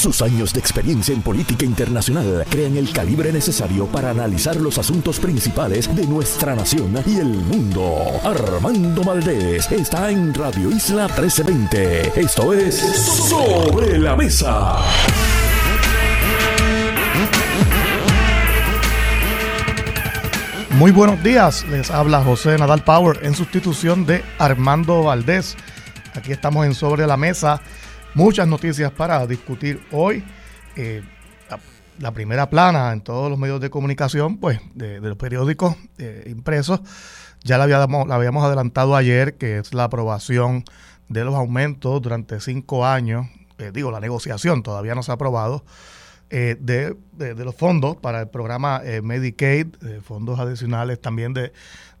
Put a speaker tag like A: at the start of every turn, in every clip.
A: Sus años de experiencia en política internacional crean el calibre necesario para analizar los asuntos principales de nuestra nación y el mundo. Armando Valdés está en Radio Isla 1320. Esto es Sobre la Mesa.
B: Muy buenos días, les habla José Nadal Power en sustitución de Armando Valdés. Aquí estamos en Sobre la Mesa muchas noticias para discutir hoy. Eh, la, primera plana en todos los medios de comunicación, pues, de, los periódicos eh, impresos, ya la habíamos, la habíamos adelantado ayer, que es la aprobación de los aumentos durante cinco años, eh, digo, la negociación todavía no se ha aprobado, de, los fondos para el programa Medicaid, fondos adicionales también de,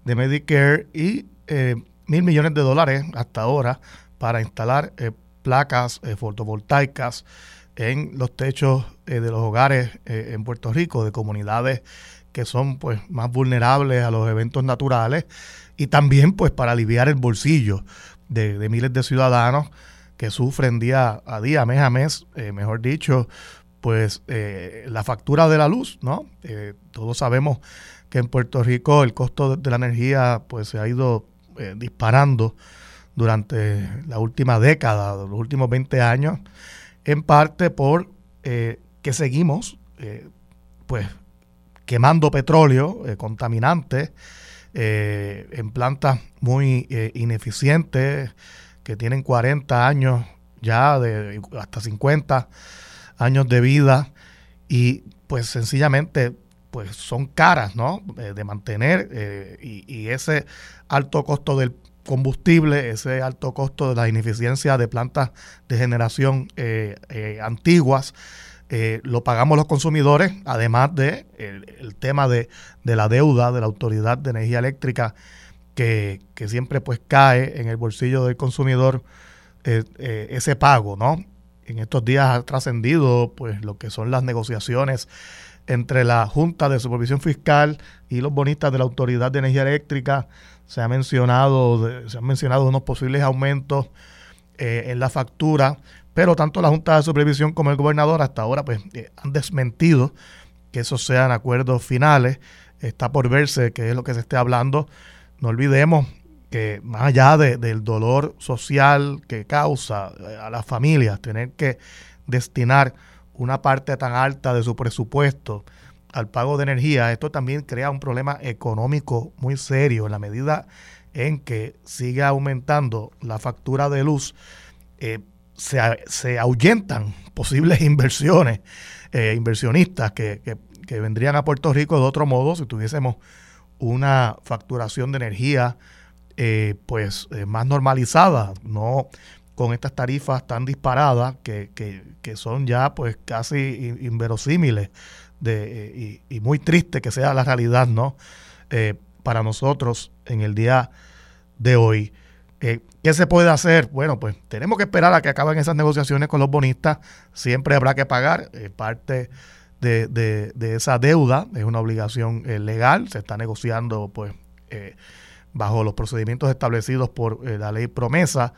B: de Medicare y mil millones de dólares hasta ahora para instalar placas eh, fotovoltaicas en los techos eh, de los hogares eh, en Puerto Rico, de comunidades que son pues más vulnerables a los eventos naturales y también pues para aliviar el bolsillo de, miles de ciudadanos que sufren día a día, mes a mes, mejor dicho, pues la factura de la luz, ¿no? todos sabemos que en Puerto Rico el costo de, la energía pues se ha ido disparando durante la última década, los últimos 20 años, en parte por eh, que seguimos eh, pues quemando petróleo eh, contaminante en plantas muy ineficientes que tienen 40 años ya de hasta 50 años de vida y pues sencillamente pues son caras ¿no? de mantener y, y, ese alto costo del combustible, ese alto costo de la ineficiencia de plantas de generación eh, eh, antiguas, eh, lo pagamos los consumidores, además de el, tema de, la deuda de la Autoridad de Energía Eléctrica, que, siempre pues cae en el bolsillo del consumidor ese pago, ¿no? En estos días ha trascendido pues lo que son las negociaciones entre la Junta de Supervisión Fiscal y los bonistas de la Autoridad de Energía Eléctrica se ha mencionado, se han mencionado unos posibles aumentos eh, en la factura, pero tanto la Junta de Supervisión como el gobernador hasta ahora pues eh, han desmentido que esos sean acuerdos finales. Está por verse qué es lo que se esté hablando. No olvidemos que más allá del dolor social que causa eh, a las familias tener que destinar una parte tan alta de su presupuesto al pago de energía, esto también crea un problema económico muy serio en la medida en que sigue aumentando la factura de luz, eh, se, ahuyentan posibles inversiones, eh, inversionistas que, vendrían a Puerto Rico de otro modo si tuviésemos una facturación de energía eh, pues más normalizada, no con estas tarifas tan disparadas que, que son ya pues casi inverosímiles de, y, muy triste que sea la realidad, ¿no? Eh, para nosotros en el día de hoy. Eh, ¿Qué se puede hacer? Bueno, pues tenemos que esperar a que acaben esas negociaciones con los bonistas. Siempre habrá que pagar eh, parte de, de, esa deuda. Es una obligación legal. Se está negociando, pues, bajo los procedimientos establecidos por la ley promesa.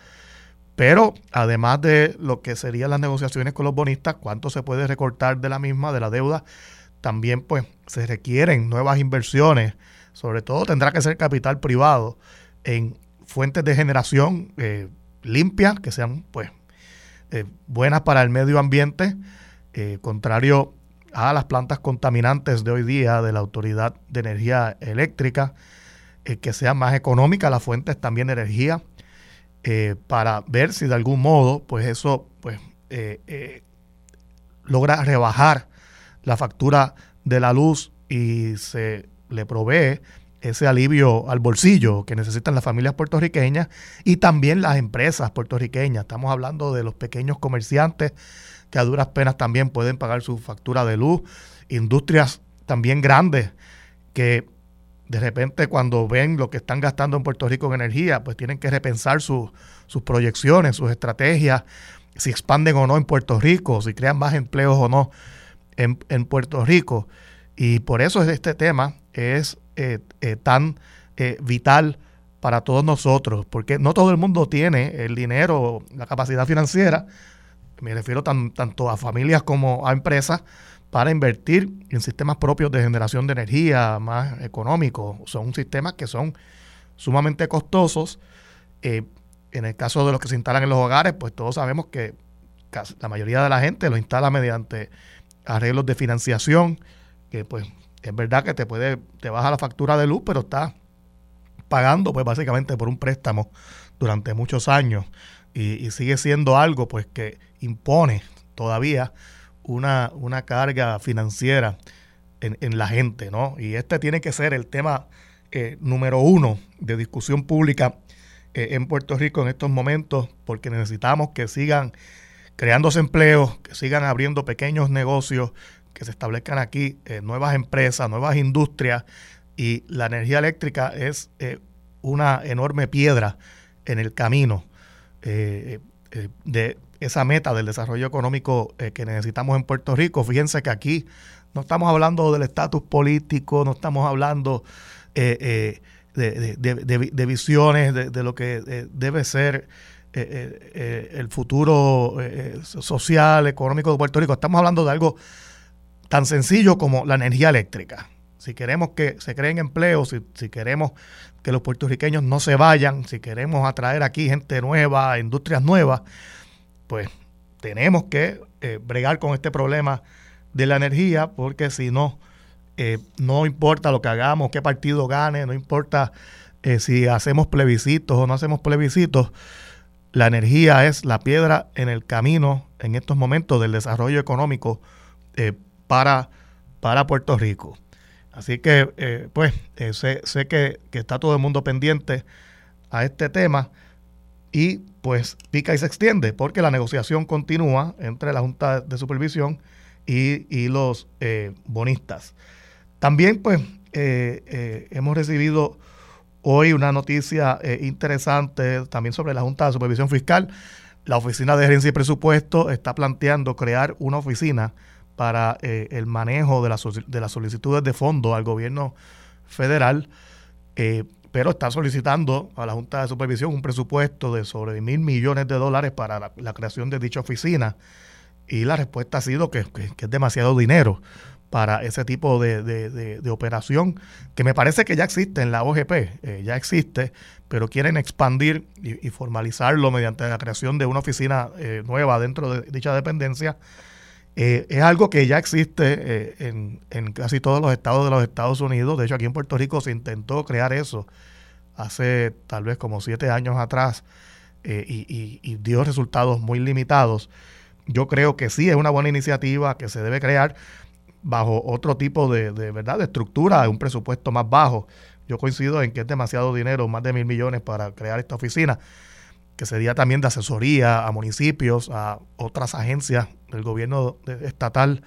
B: Pero además de lo que serían las negociaciones con los bonistas, cuánto se puede recortar de la misma, de la deuda, también pues se requieren nuevas inversiones. Sobre todo tendrá que ser capital privado en fuentes de generación eh, limpias, que sean pues eh, buenas para el medio ambiente, eh, contrario a las plantas contaminantes de hoy día de la Autoridad de Energía Eléctrica, que sean más económicas las fuentes también de energía eh, para ver si de algún modo, pues eso, pues, eh, eh, logra rebajar la factura de la luz y se le provee ese alivio al bolsillo que necesitan las familias puertorriqueñas y también las empresas puertorriqueñas. Estamos hablando de los pequeños comerciantes que a duras penas también pueden pagar su factura de luz, industrias también grandes que de repente cuando ven lo que están gastando en Puerto Rico en energía, pues tienen que repensar sus proyecciones, sus estrategias, si expanden o no en Puerto Rico, si crean más empleos o no en, Puerto Rico. Y por eso este tema es eh, eh, tan eh, vital para todos nosotros, porque no todo el mundo tiene el dinero, la capacidad financiera, me refiero tanto a familias como a empresas, para invertir en sistemas propios de generación de energía más económicos. Son sistemas que son sumamente costosos. Eh, en el caso de los que se instalan en los hogares, pues todos sabemos que la mayoría de la gente lo instala mediante arreglos de financiación, que pues es verdad que te puede, te baja la factura de luz, pero estás pagando pues básicamente por un préstamo durante muchos años y, y sigue siendo algo pues que impone todavía una, una carga financiera en, la gente, ¿no? Y este tiene que ser el tema eh, número uno de discusión pública eh, en Puerto Rico en estos momentos, porque necesitamos que sigan creándose empleos, que sigan abriendo pequeños negocios, que se establezcan aquí eh, nuevas empresas, nuevas industrias, y la energía eléctrica es una enorme piedra en el camino de esa meta del desarrollo económico eh, que necesitamos en Puerto Rico. Fíjense que aquí no estamos hablando del estatus político, no estamos hablando eh, eh, de, visiones de, lo que debe ser el futuro social, económico de Puerto Rico. Estamos hablando de algo tan sencillo como la energía eléctrica. Si queremos que se creen empleos, si, si queremos que los puertorriqueños no se vayan, si queremos atraer aquí gente nueva, industrias nuevas, pues tenemos que eh, bregar con este problema de la energía, porque si no, eh, no importa lo que hagamos, qué partido gane, no importa eh, si hacemos plebiscitos o no hacemos plebiscitos, la energía es la piedra en el camino en estos momentos del desarrollo económico para, para Puerto Rico. Así que, pues, sé, sé que, que, está todo el mundo pendiente a este tema y pues pica y se extiende porque la negociación continúa entre la Junta de Supervisión y, los eh, bonistas. También pues eh, eh, hemos recibido hoy una noticia interesante también sobre la Junta de Supervisión Fiscal. La Oficina de Gerencia y Presupuesto está planteando crear una oficina para el manejo de, de las solicitudes de fondo al gobierno federal pero está solicitando a la Junta de Supervisión un presupuesto de sobre mil millones de dólares para la, creación de dicha oficina. Y la respuesta ha sido que, es demasiado dinero para ese tipo de, operación, que me parece que ya existe en la OGP, eh, ya existe, pero quieren expandir y, formalizarlo mediante la creación de una oficina eh, nueva dentro de dicha dependencia. Eh, es algo que ya existe en, en, casi todos los estados de los Estados Unidos. De hecho, aquí en Puerto Rico se intentó crear eso hace tal vez como siete años atrás eh, y, dio resultados muy limitados. Yo creo que sí es una buena iniciativa que se debe crear bajo otro tipo de, verdad de estructura, un presupuesto más bajo. Yo coincido en que es demasiado dinero, más de mil millones para crear esta oficina, que sería también de asesoría a municipios, a otras agencias del gobierno estatal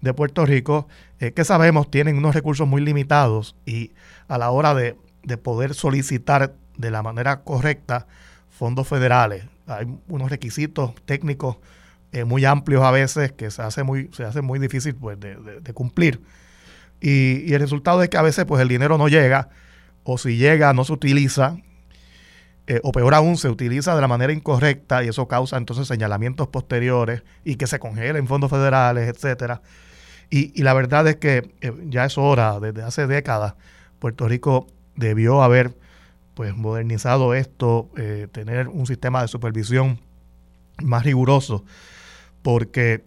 B: de Puerto Rico, eh, que sabemos tienen unos recursos muy limitados y a la hora de de poder solicitar de la manera correcta fondos federales. Hay unos requisitos técnicos eh, muy amplios a veces que se hace muy, se hace muy difícil pues, de, cumplir. Y, el resultado es que a veces pues, el dinero no llega, o si llega no se utiliza, eh, o peor aún, se utiliza de la manera incorrecta y eso causa entonces señalamientos posteriores y que se congelen fondos federales, etcétera. Y, la verdad es que eh, ya es hora, desde hace décadas, Puerto Rico debió haber pues modernizado esto, eh, tener un sistema de supervisión más riguroso, porque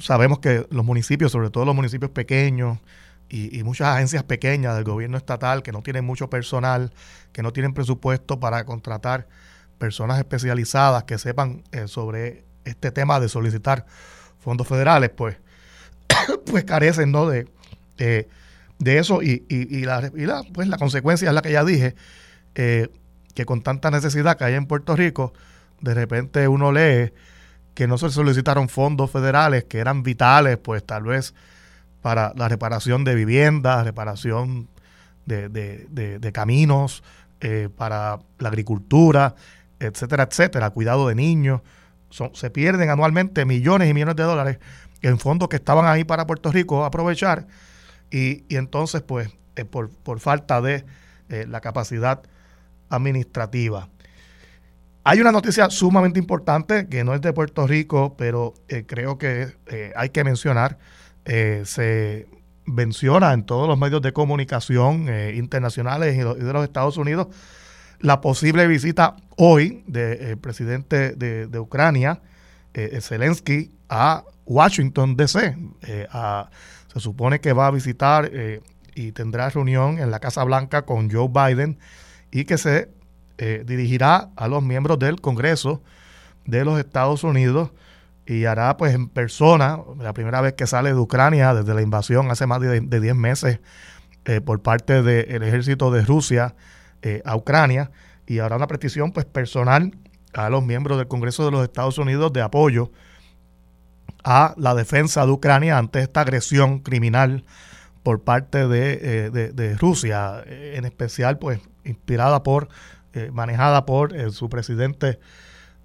B: sabemos que los municipios, sobre todo los municipios pequeños y, muchas agencias pequeñas del gobierno estatal que no tienen mucho personal, que no tienen presupuesto para contratar personas especializadas que sepan eh, sobre este tema de solicitar fondos federales, pues, pues carecen ¿no? de de eso y, y, la, pues la consecuencia es la que ya dije, eh, que con tanta necesidad que hay en Puerto Rico, de repente uno lee que no se solicitaron fondos federales que eran vitales, pues tal vez para la reparación de viviendas, reparación de, de, caminos, eh, para la agricultura, etcétera, etcétera, cuidado de niños. se pierden anualmente millones y millones de dólares en fondos que estaban ahí para Puerto Rico aprovechar y, entonces, pues, eh, por, falta de eh, la capacidad administrativa. hay una noticia sumamente importante que no es de Puerto Rico, pero eh, creo que hay que mencionar. Eh, se menciona en todos los medios de comunicación internacionales y, de los Estados Unidos la posible visita hoy del presidente de, Ucrania, Zelensky, a Washington, D.C. se supone que va a visitar y tendrá reunión en la Casa Blanca con Joe Biden y que se eh, dirigirá a los miembros del Congreso de los Estados Unidos y hará pues en persona, la primera vez que sale de Ucrania desde la invasión hace más de 10 meses eh, por parte del ejército de Rusia eh, a Ucrania y hará una petición pues personal a los miembros del Congreso de los Estados Unidos de apoyo a la defensa de Ucrania ante esta agresión criminal por parte de, de Rusia, en especial pues inspirada por eh, manejada por eh, su presidente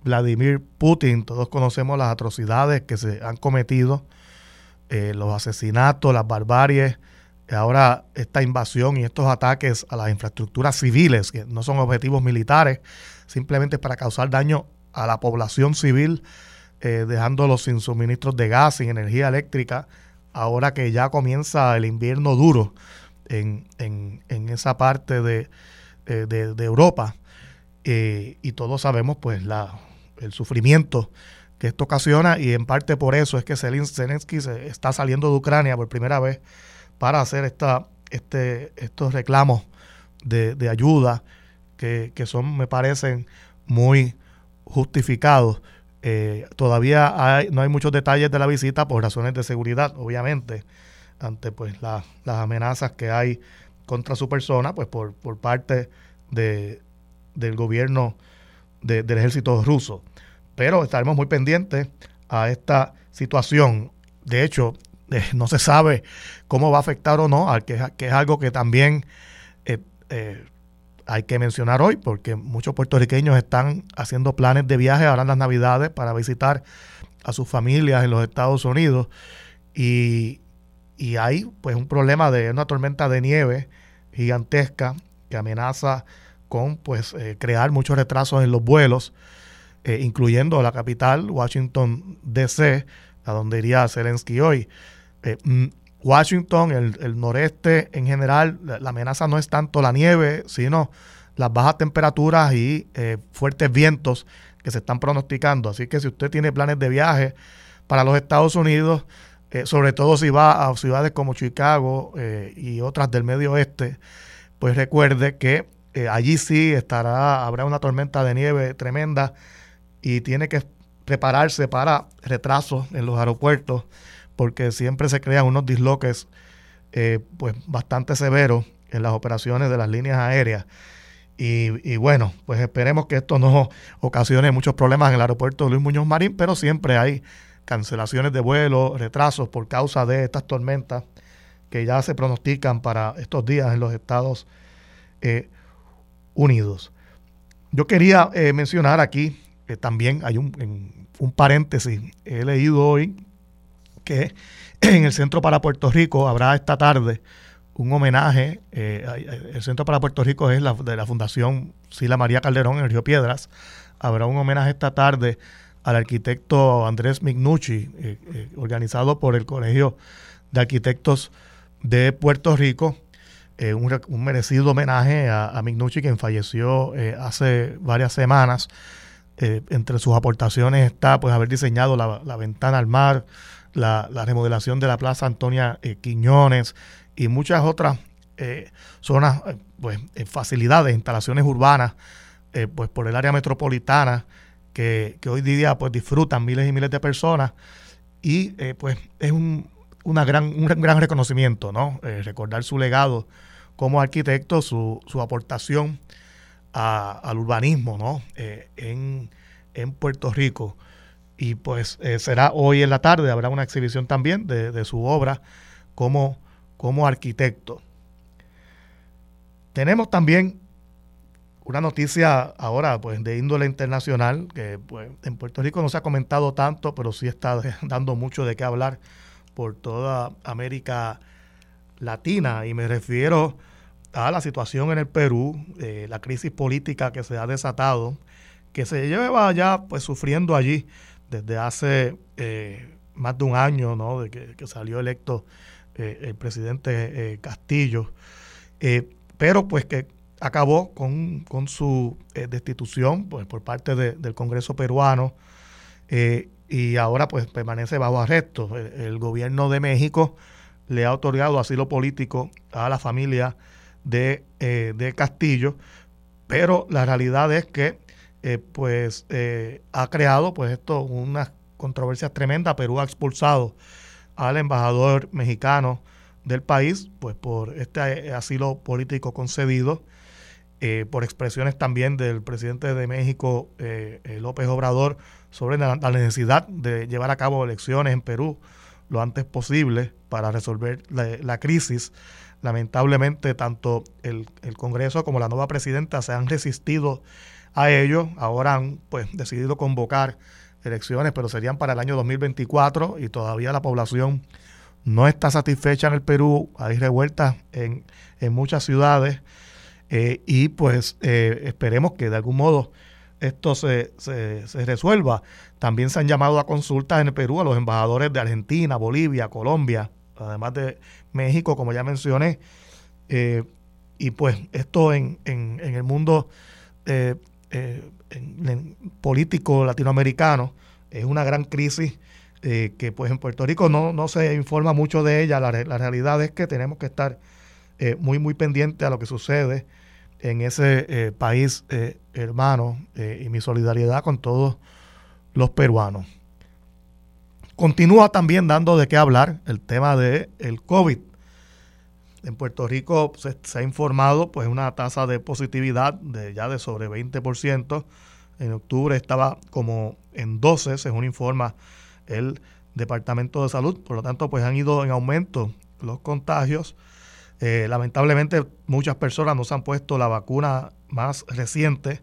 B: Vladimir Putin. Todos conocemos las atrocidades que se han cometido, eh, los asesinatos, las barbaries, ahora esta invasión y estos ataques a las infraestructuras civiles, que no son objetivos militares, simplemente para causar daño a la población civil, dejándolos sin suministros de gas, sin energía eléctrica, ahora que ya comienza el invierno duro en, en, en esa parte de, eh, de, Europa eh, y todos sabemos pues la, el sufrimiento que esto ocasiona y en parte por eso es que Zelensky se está saliendo de Ucrania por primera vez para hacer esta, este, estos reclamos de, ayuda que, son, me parecen, muy justificados. Eh, todavía no hay muchos detalles de la visita por razones de seguridad, obviamente, ante pues las amenazas que hay contra su persona, pues por, por parte de, del gobierno del ejército ruso. Pero estaremos muy pendientes a esta situación. De hecho, eh, no se sabe cómo va a afectar o no, que, que es algo que también eh, eh, hay que mencionar hoy, porque muchos puertorriqueños están haciendo planes de viaje ahora en las Navidades para visitar a sus familias en los Estados Unidos. Y, y hay pues un problema de una tormenta de nieve gigantesca que amenaza con pues eh, crear muchos retrasos en los vuelos, eh, incluyendo la capital, Washington DC, a donde iría Zelensky hoy. Eh, mm, Washington, el, noreste en general, la, amenaza no es tanto la nieve, sino las bajas temperaturas y fuertes vientos que se están pronosticando. Así que si usted tiene planes de viaje para los Estados Unidos, sobre todo si va a ciudades como Chicago y otras del medio oeste, pues recuerde que eh, allí sí estará, habrá una tormenta de nieve tremenda y tiene que prepararse para retrasos en los aeropuertos porque siempre se crean unos disloques eh, pues bastante severos en las operaciones de las líneas aéreas. Y, bueno, pues esperemos que esto no ocasione muchos problemas en el aeropuerto Luis Muñoz Marín, pero siempre hay cancelaciones de vuelos, retrasos por causa de estas tormentas que ya se pronostican para estos días en los Estados eh, Unidos. Yo quería eh, mencionar aquí, que también hay un, un paréntesis, he leído hoy que en el Centro para Puerto Rico habrá esta tarde un homenaje. Eh, el Centro para Puerto Rico es la, de la Fundación Sila María Calderón en Río Piedras. Habrá un homenaje esta tarde al arquitecto Andrés Mignucci, organizado por el Colegio de Arquitectos de Puerto Rico. Eh, un, merecido homenaje a, a Mignucci, quien falleció eh, hace varias semanas. Eh, entre sus aportaciones está pues haber diseñado la, ventana al mar, la, remodelación de la Plaza Antonia Quiñones y muchas otras zonas, pues facilidades, instalaciones urbanas, pues por el área metropolitana que, que, hoy día pues disfrutan miles y miles de personas y pues es un, una gran, un gran reconocimiento, ¿no? Eh, recordar su legado como arquitecto, su, su aportación al urbanismo, ¿no? Eh, en, Puerto Rico. Y pues eh, será hoy en la tarde, habrá una exhibición también de, su obra como, como arquitecto. Tenemos también una noticia ahora pues de índole internacional que pues, en Puerto Rico no se ha comentado tanto, pero sí está dando mucho de qué hablar por toda América Latina. Y me refiero a la situación en el Perú, eh, la crisis política que se ha desatado, que se lleva ya pues sufriendo allí desde hace más de un año, ¿no? De que, salió electo el presidente Castillo, pero pues que acabó con, su destitución pues, por parte del Congreso peruano y ahora pues permanece bajo arresto. El, gobierno de México le ha otorgado asilo político a la familia de, eh, de Castillo, pero la realidad es que eh, pues eh, ha creado pues esto una controversia tremenda. Perú ha expulsado al embajador mexicano del país pues por este asilo político concedido. por expresiones también del presidente de México, López Obrador, sobre la, necesidad de llevar a cabo elecciones en Perú lo antes posible para resolver la, crisis. Lamentablemente, tanto el, Congreso como la nueva presidenta se han resistido a ello. Ahora han pues, decidido convocar elecciones, pero serían para el año 2024 y todavía la población no está satisfecha en el Perú. Hay revueltas en, muchas ciudades eh, y pues eh, esperemos que de algún modo esto se, se, resuelva. También se han llamado a consultas en el Perú a los embajadores de Argentina, Bolivia, Colombia, además de México, como ya mencioné. Eh, y pues esto en, en, el mundo eh, eh, político latinoamericano es una gran crisis que pues en Puerto Rico no, no se informa mucho de ella. La, la realidad es que tenemos que estar muy, muy pendientes a lo que sucede en ese eh, país eh, hermano eh, y mi solidaridad con todos los peruanos. Continúa también dando de qué hablar el tema del el COVID. En Puerto Rico se, ha informado pues una tasa de positividad de ya de sobre 20%. En octubre estaba como en 12, según informa el Departamento de Salud. Por lo tanto, pues han ido en aumento los contagios. Eh, lamentablemente muchas personas no se han puesto la vacuna más reciente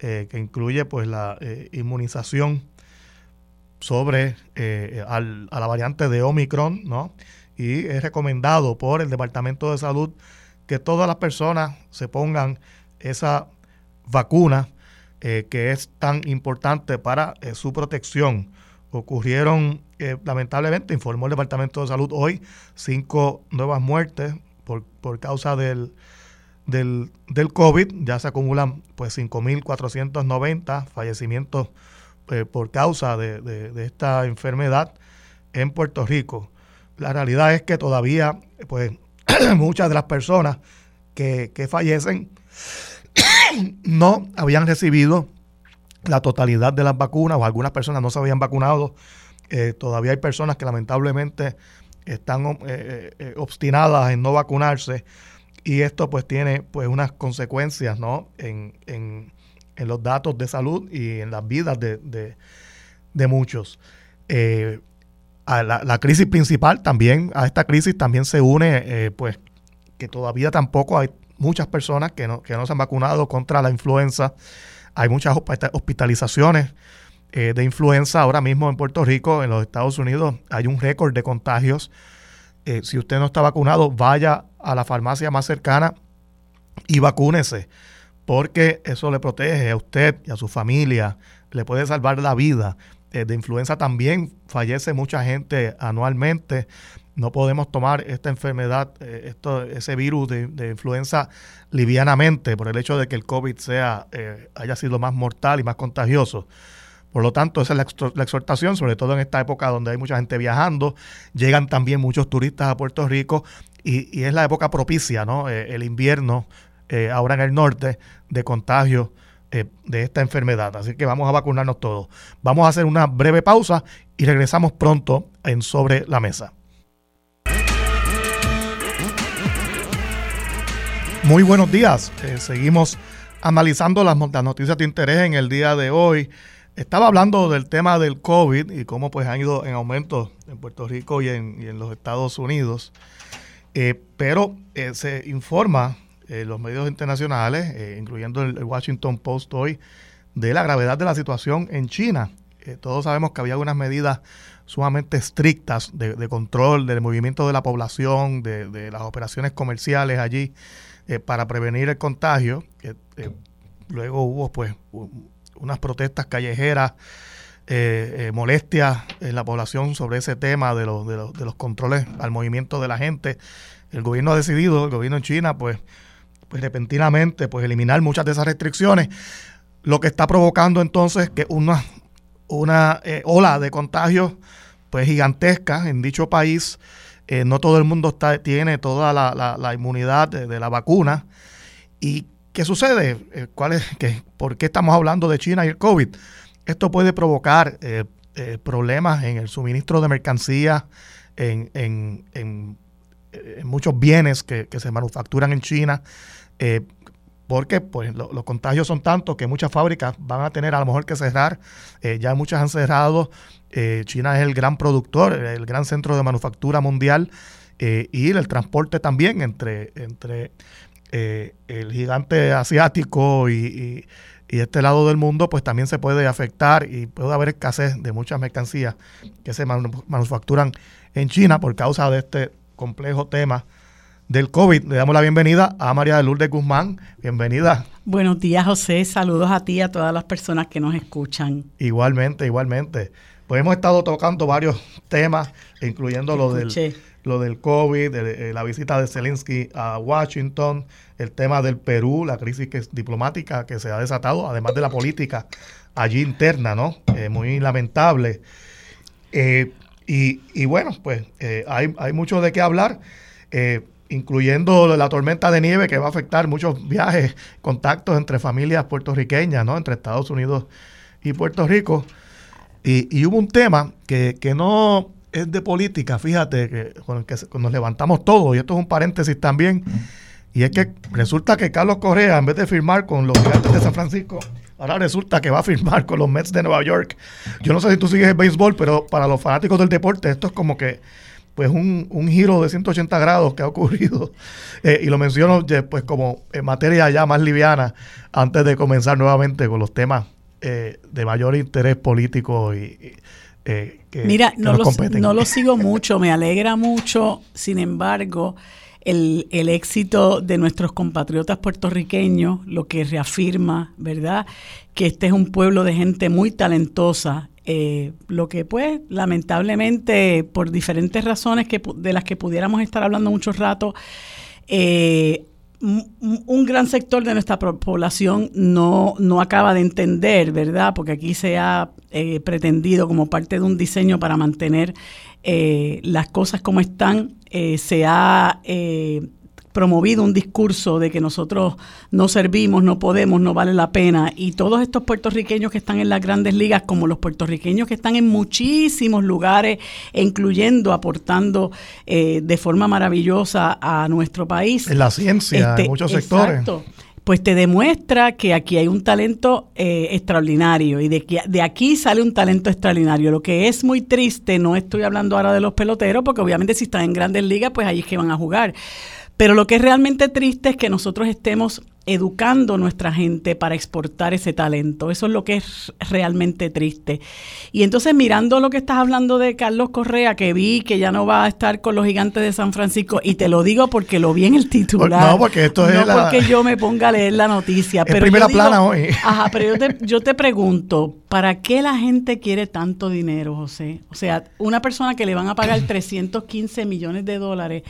B: eh, que incluye pues la eh, inmunización sobre a la variante de Omicron, ¿no? Y es recomendado por el Departamento de Salud que todas las personas se pongan esa vacuna que es tan importante para su protección. Ocurrieron, lamentablemente, informó el Departamento de Salud hoy, cinco nuevas muertes por, causa del, del, del, COVID. Ya se acumulan pues 5.490 fallecimientos eh, por causa de, esta enfermedad en Puerto Rico. La realidad es que todavía pues muchas de las personas que, fallecen no habían recibido la totalidad de las vacunas o algunas personas no se habían vacunado. Eh, todavía hay personas que lamentablemente están eh, eh, eh, obstinadas en no vacunarse y esto pues tiene pues unas consecuencias ¿no? en, en, en los datos de salud y en las vidas de, de, muchos. a la, crisis principal también, a esta crisis también se une pues que todavía tampoco hay muchas personas que no, que no se han vacunado contra la influenza. Hay muchas hospitalizaciones eh, de influenza ahora mismo en Puerto Rico, en los Estados Unidos, hay un récord de contagios. Eh, si usted no está vacunado, vaya a la farmacia más cercana y vacúnese, porque eso le protege a usted y a su familia, le puede salvar la vida. Eh, de influenza también fallece mucha gente anualmente. No podemos tomar esta enfermedad, esto, ese virus de, influenza livianamente por el hecho de que el COVID sea, haya sido más mortal y más contagioso. Por lo tanto, esa es la, exhortación, sobre todo en esta época donde hay mucha gente viajando, llegan también muchos turistas a Puerto Rico y, es la época propicia, ¿no? Eh, el invierno, eh, ahora en el norte, de contagio eh, de esta enfermedad. Así que vamos a vacunarnos todos. Vamos a hacer una breve pausa y regresamos pronto en Sobre la Mesa. Muy buenos días. seguimos analizando las noticias de interés en el día de hoy. Estaba hablando del tema del COVID y cómo pues han ido en aumento en Puerto Rico y en, los Estados Unidos. Eh, pero eh, se informa en los medios internacionales, eh, incluyendo el, Washington Post hoy, de la gravedad de la situación en China. todos sabemos que había unas medidas sumamente estrictas de, control del movimiento de la población, de, de las operaciones comerciales allí para prevenir el contagio. luego hubo pues unas protestas callejeras, molestias en la población sobre ese tema de, los, de, de los controles al movimiento de la gente. El gobierno ha decidido, el gobierno en China, pues, pues repentinamente, pues eliminar muchas de esas restricciones, lo que está provocando entonces que una, una ola de contagios pues gigantesca en dicho país. Eh, no todo el mundo está, tiene toda la, inmunidad de, la vacuna. ¿Y qué sucede? Eh, ¿Cuál ¿Por qué estamos hablando de China y el COVID? Esto puede provocar eh, problemas en el suministro de mercancías, en, muchos bienes que, se manufacturan en China porque pues los contagios son tantos que muchas fábricas van a tener a lo mejor que cerrar, ya muchas han cerrado, eh, China es el gran productor, el gran centro de manufactura mundial eh, y el transporte también entre, entre eh, el gigante asiático y, este lado del mundo, pues también se puede afectar y puede haber escasez de muchas mercancías que se manufacturan en China por causa de este complejo tema del COVID. Le damos la bienvenida a María de Lourdes Guzmán. Bienvenida.
C: Buenos días, José. Saludos a ti y a todas las personas que nos escuchan.
B: Igualmente, igualmente. Pues hemos estado tocando varios temas, incluyendo lo del, lo del COVID, eh, la visita de Zelensky a Washington, el tema del Perú, la crisis diplomática que se ha desatado, además de la política allí interna, ¿no? Eh, muy lamentable. Eh, y, bueno, pues hay, hay, mucho de qué hablar, incluyendo la tormenta de nieve que va a afectar muchos viajes, contactos entre familias puertorriqueñas, ¿no? Entre Estados Unidos y Puerto Rico. Y, hubo un tema que, no es de política, fíjate, que, con el que nos levantamos todos, y esto es un paréntesis también, y es que resulta que Carlos Correa, en vez de firmar con los gigantes de San Francisco, ahora resulta que va a firmar con los Mets de Nueva York. Yo no sé si tú sigues el béisbol, pero para los fanáticos del deporte, esto es como que pues un, un giro de 180 grados que ha ocurrido. Eh, y lo menciono pues como en materia ya más liviana, antes de comenzar nuevamente con los temas eh, de mayor interés político y,
C: eh, que, Mira, no, lo, no lo sigo mucho, me alegra mucho, sin embargo, el, el, éxito de nuestros compatriotas puertorriqueños, lo que reafirma, ¿verdad?, que este es un pueblo de gente muy talentosa. Eh, lo que pues lamentablemente por diferentes razones que de las que pudiéramos estar hablando mucho rato eh, un gran sector de nuestra población no, no acaba de entender, ¿verdad? Porque aquí se ha eh, pretendido como parte de un diseño para mantener eh, las cosas como están, eh, se ha promovido un discurso de que nosotros no servimos, no podemos, no vale la pena. Y todos estos puertorriqueños que están en las grandes ligas, como los puertorriqueños que están en muchísimos lugares, incluyendo, aportando eh, de forma maravillosa a nuestro país.
B: En la ciencia, en este, muchos sectores.
C: Pues te demuestra que aquí hay un talento eh, extraordinario y de, que, de aquí sale un talento extraordinario. Lo que es muy triste, no estoy hablando ahora de los peloteros, porque obviamente si están en grandes ligas, pues ahí es que van a jugar pero lo que es realmente triste es que nosotros estemos educando a nuestra gente para exportar ese talento. Eso es lo que es realmente triste. Y entonces mirando lo que estás hablando de Carlos Correa, que vi que ya no va a estar con los gigantes de San Francisco, y te lo digo porque lo vi en el titular.
B: No, porque esto es
C: No porque yo me ponga a leer la noticia.
B: pero primera plana hoy.
C: Ajá, pero yo te, yo te pregunto, ¿para qué la gente quiere tanto dinero, José? O sea, una persona que le van a pagar 315 millones de dólares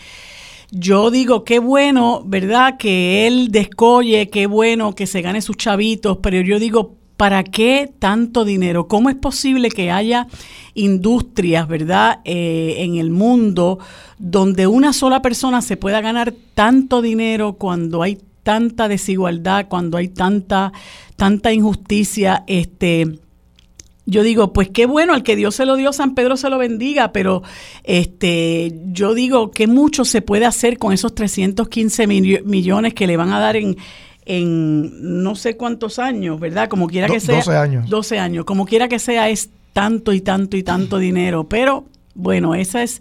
C: yo digo, qué bueno, ¿verdad? Que él descolle, qué bueno que se gane sus chavitos, pero yo digo, ¿para qué tanto dinero? ¿Cómo es posible que haya industrias, ¿verdad? Eh, en el mundo donde una sola persona se pueda ganar tanto dinero cuando hay tanta desigualdad, cuando hay tanta, tanta injusticia, este yo digo, pues qué bueno, al que Dios se lo dio, San Pedro se lo bendiga, pero este, yo digo que mucho se puede hacer con esos 315 millones que le van a dar en, en no sé cuántos años, ¿verdad? Como quiera que sea.
B: 12 años.
C: 12 años, como quiera que sea, es tanto y tanto y tanto dinero, pero bueno, esa es,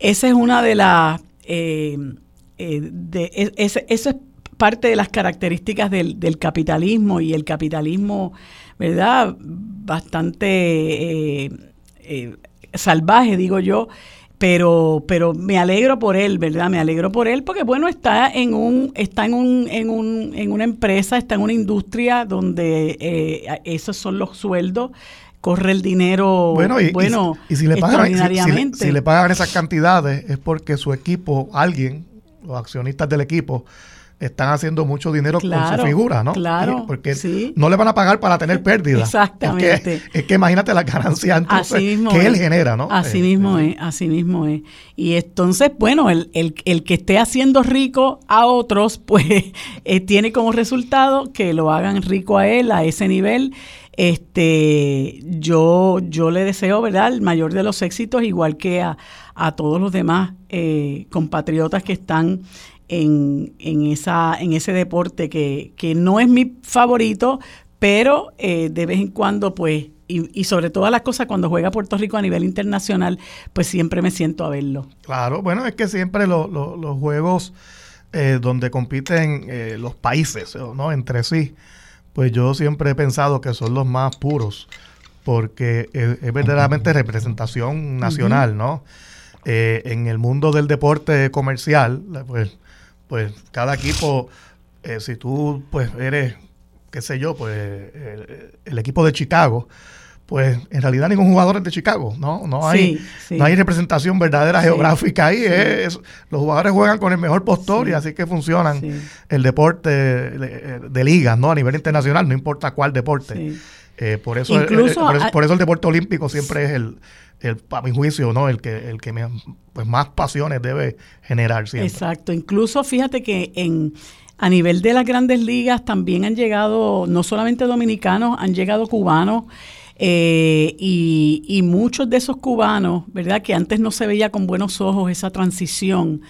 C: esa es una de las, eh, eh, de, e, eso es parte de las características del, del capitalismo y el capitalismo ¿verdad? Bastante eh, eh, salvaje, digo yo, pero pero me alegro por él, ¿verdad? Me alegro por él porque bueno, está en un está en un en un en una empresa, está en una industria donde eh, esos son los sueldos corre el dinero
B: bueno, y, bueno y, si, le pagan, si, le pagan esas cantidades es porque su equipo, alguien, los accionistas del equipo, están haciendo mucho dinero con su figura, ¿no?
C: Claro.
B: Porque no le van a pagar para tener pérdidas.
C: Exactamente.
B: Es que, imagínate la ganancia que él genera, ¿no?
C: Así eh, mismo eh. es, así mismo es. Y entonces, bueno, el, el, el que esté haciendo rico a otros, pues eh, tiene como resultado que lo hagan rico a él a ese nivel. Este, yo, yo le deseo, ¿verdad?, el mayor de los éxitos, igual que a, a todos los demás compatriotas que están en, en, esa, en ese deporte que, que no es mi favorito, pero eh, de vez en cuando, pues, y, y, sobre todas las cosas, cuando juega Puerto Rico a nivel internacional, pues siempre me siento a verlo.
B: Claro, bueno, es que siempre los juegos eh, donde compiten eh, los países, ¿no? Entre sí, pues yo siempre he pensado que son los más puros, porque es, verdaderamente representación nacional, ¿no? en el mundo del deporte comercial, pues pues cada equipo, eh, si tú pues eres, qué sé yo, pues el, equipo de Chicago, pues en realidad ningún jugador es de Chicago, ¿no? No hay, No hay representación verdadera geográfica ahí. los jugadores juegan con el mejor postor y así que funcionan el deporte de, ligas, ¿no? A nivel internacional, no importa cuál deporte. Eh, por, eso por, eso, el deporte olímpico siempre es el, el, a mi juicio, ¿no? El que, el que pues más pasiones debe generar siempre.
C: Exacto. Incluso fíjate que en a nivel de las grandes ligas también han llegado, no solamente dominicanos, han llegado cubanos. Eh, y, muchos de esos cubanos, ¿verdad? Que antes no se veía con buenos ojos esa transición,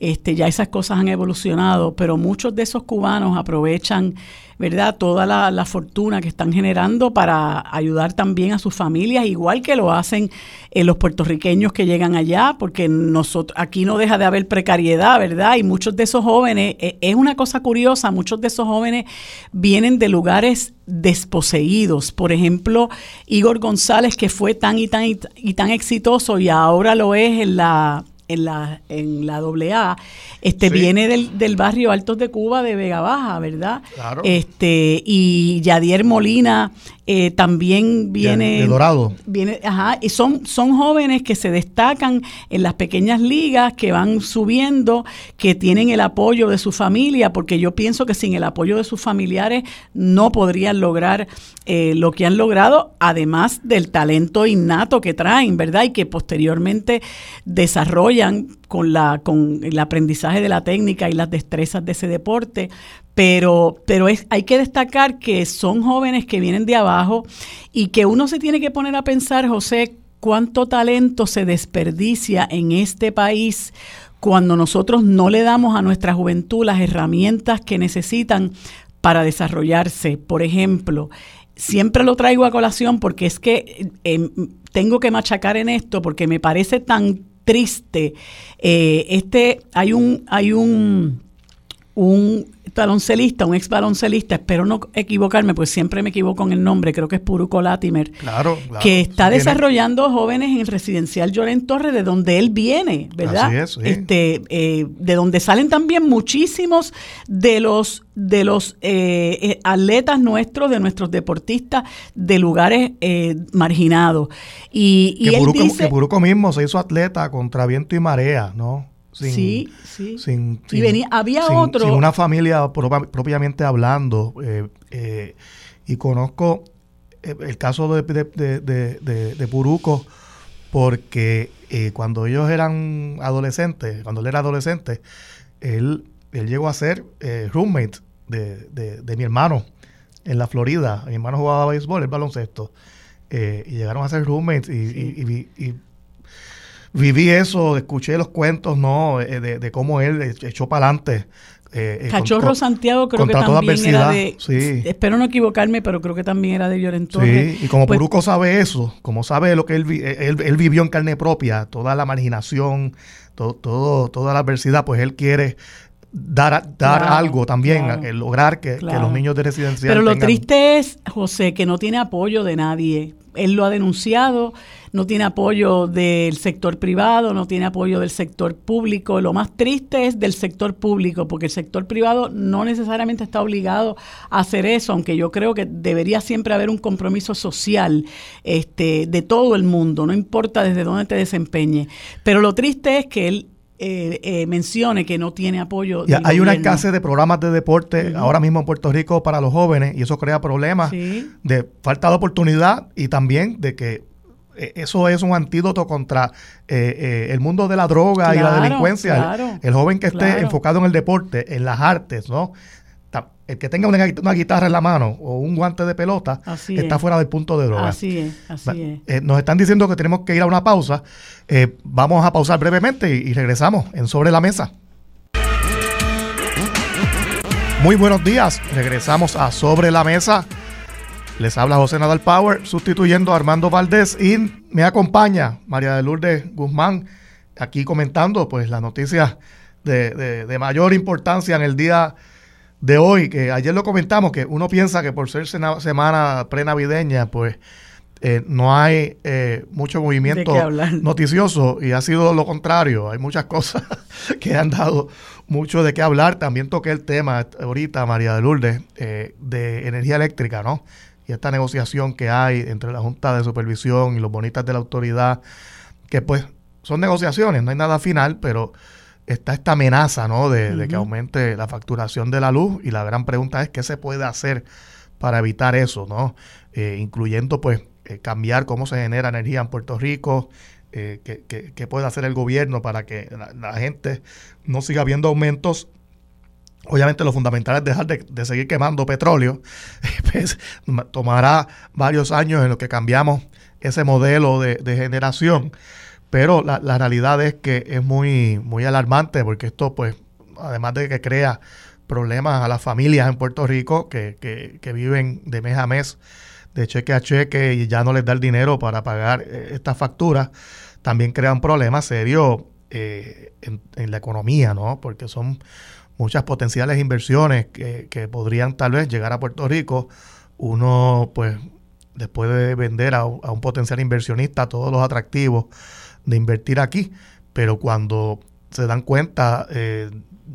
C: este, ya esas cosas han evolucionado, pero muchos de esos cubanos aprovechan ¿verdad? Toda la, fortuna que están generando para ayudar también a sus familias, igual que lo hacen eh, los puertorriqueños que llegan allá, porque nosotros aquí no deja de haber precariedad, ¿verdad? Y muchos de esos jóvenes, eh, es una cosa curiosa, muchos de esos jóvenes vienen de lugares desposeídos. Por ejemplo, Igor González, que fue tan y tan y tan exitoso y ahora lo es en la en la, en la AA, este, viene del, del, barrio Altos de Cuba de Vega Baja, ¿verdad? Claro. Este, y Yadier Molina eh, también viene...
B: De Dorado.
C: Viene, ajá, y son, son jóvenes que se destacan en las pequeñas ligas, que van subiendo, que tienen el apoyo de su familia, porque yo pienso que sin el apoyo de sus familiares no podrían lograr eh, lo que han logrado, además del talento innato que traen, ¿verdad? Y que posteriormente desarrollan con, la, con el aprendizaje de la técnica y las destrezas de ese deporte, pero, pero es, hay que destacar que son jóvenes que vienen de abajo y que uno se tiene que poner a pensar, José, cuánto talento se desperdicia en este país cuando nosotros no le damos a nuestra juventud las herramientas que necesitan para desarrollarse. Por ejemplo, siempre lo traigo a colación porque es que em, tengo que machacar en esto porque me parece tan triste. Eh, este, hay un, hay un, un baloncelista, un ex baloncelista, espero no equivocarme, pues siempre me equivoco en el nombre, creo que es Puruco Latimer,
B: claro,
C: que está desarrollando jóvenes en residencial Lloren Torres, de donde él viene, ¿verdad? este, eh, de donde salen también muchísimos de los de los eh, eh, atletas nuestros, de nuestros deportistas de lugares marginados. Y, y
B: que, Puruco, que Puruco mismo se hizo atleta contra viento y marea, ¿no?
C: Sí, sí. y venía, había otro.
B: Sin una familia propiamente hablando. Eh, eh, y conozco eh, el caso de, de, Puruco porque cuando ellos eran adolescentes, cuando él era adolescente, él, él llegó a ser roommate de, mi hermano en la Florida. Mi hermano jugaba béisbol, el baloncesto. y llegaron a ser roommates y, y viví eso, escuché los cuentos, ¿no? Eh, de, cómo él echó para adelante.
C: Eh, eh, Cachorro Santiago creo que también era de, espero no equivocarme, pero creo que también era de Llorentón.
B: Sí, y como pues Puruco sabe eso, como sabe lo que él, él, vivió en carne propia, toda la marginación, todo, todo, toda la adversidad, pues él quiere dar, dar algo también, lograr que, los niños de residencia.
C: Pero lo triste es, José, que no tiene apoyo de nadie. Él lo ha denunciado, no tiene apoyo del sector privado, no tiene apoyo del sector público. Lo más triste es del sector público, porque el sector privado no necesariamente está obligado a hacer eso, aunque yo creo que debería siempre haber un compromiso social este, de todo el mundo, no importa desde dónde te desempeñe. Pero lo triste es que él eh, eh, mencione que no tiene apoyo.
B: hay una escasez de programas de deporte ahora mismo en Puerto Rico para los jóvenes y eso crea problemas de falta de oportunidad y también de que eh, eso es un antídoto contra el mundo de la droga y la delincuencia. el, joven que esté enfocado en el deporte, en las artes, ¿no? El que tenga una, guitarra en la mano o un guante de pelota está fuera del punto de droga.
C: Así es, así es.
B: Eh, nos están diciendo que tenemos que ir a una pausa. Eh, vamos a pausar brevemente y, regresamos en Sobre la Mesa. Muy buenos días, regresamos a Sobre la Mesa. Les habla José Nadal Power, sustituyendo a Armando Valdés y me acompaña María de Lourdes Guzmán, aquí comentando pues las noticias de, de mayor importancia en el día de hoy, que ayer lo comentamos, que uno piensa que por ser semana prenavideña, pues eh, no hay eh, mucho movimiento noticioso y ha sido lo contrario. Hay muchas cosas que han dado mucho de qué hablar. También toqué el tema ahorita, María de Lourdes, eh, de energía eléctrica, ¿no? Y esta negociación que hay entre la Junta de Supervisión y los bonitas de la autoridad, que pues son negociaciones, no hay nada final, pero está esta amenaza ¿no? de, que aumente la facturación de la luz y la gran pregunta es qué se puede hacer para evitar eso, ¿no? Eh, incluyendo pues eh, cambiar cómo se genera energía en Puerto Rico, eh, qué, puede hacer el gobierno para que la, gente no siga viendo aumentos. Obviamente lo fundamental es dejar de, seguir quemando petróleo. Pues, tomará varios años en lo que cambiamos ese modelo de, de generación. Pero la, la, realidad es que es muy, muy alarmante porque esto, pues, además de que crea problemas a las familias en Puerto Rico que, que, que viven de mes a mes, de cheque a cheque y ya no les da el dinero para pagar eh, estas facturas, también crea un problema serio eh, en, en, la economía, ¿no? Porque son muchas potenciales inversiones que, que podrían tal vez llegar a Puerto Rico. Uno, pues, después de vender a, a un potencial inversionista todos los atractivos de invertir aquí, pero cuando se dan cuenta eh,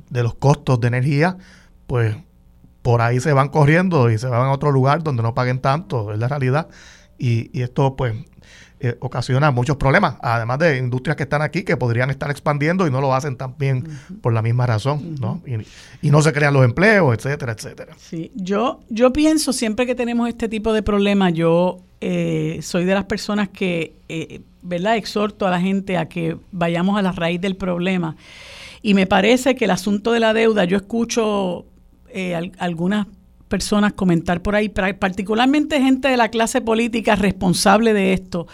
B: de los costos de energía, pues por ahí se van corriendo y se van a otro lugar donde no paguen tanto, es la realidad. Y, y esto pues eh, ocasiona muchos problemas, además de industrias que están aquí que podrían estar expandiendo y no lo hacen también por la misma razón, ¿no? Y, no se crean los empleos, etcétera, etcétera.
C: Sí, yo, yo pienso siempre que tenemos este tipo de problemas, yo eh, soy de las personas que, eh, ¿verdad? Exhorto a la gente a que vayamos a la raíz del problema. Y me parece que el asunto de la deuda, yo escucho algunas personas comentar por ahí, particularmente gente de la clase política responsable de esto,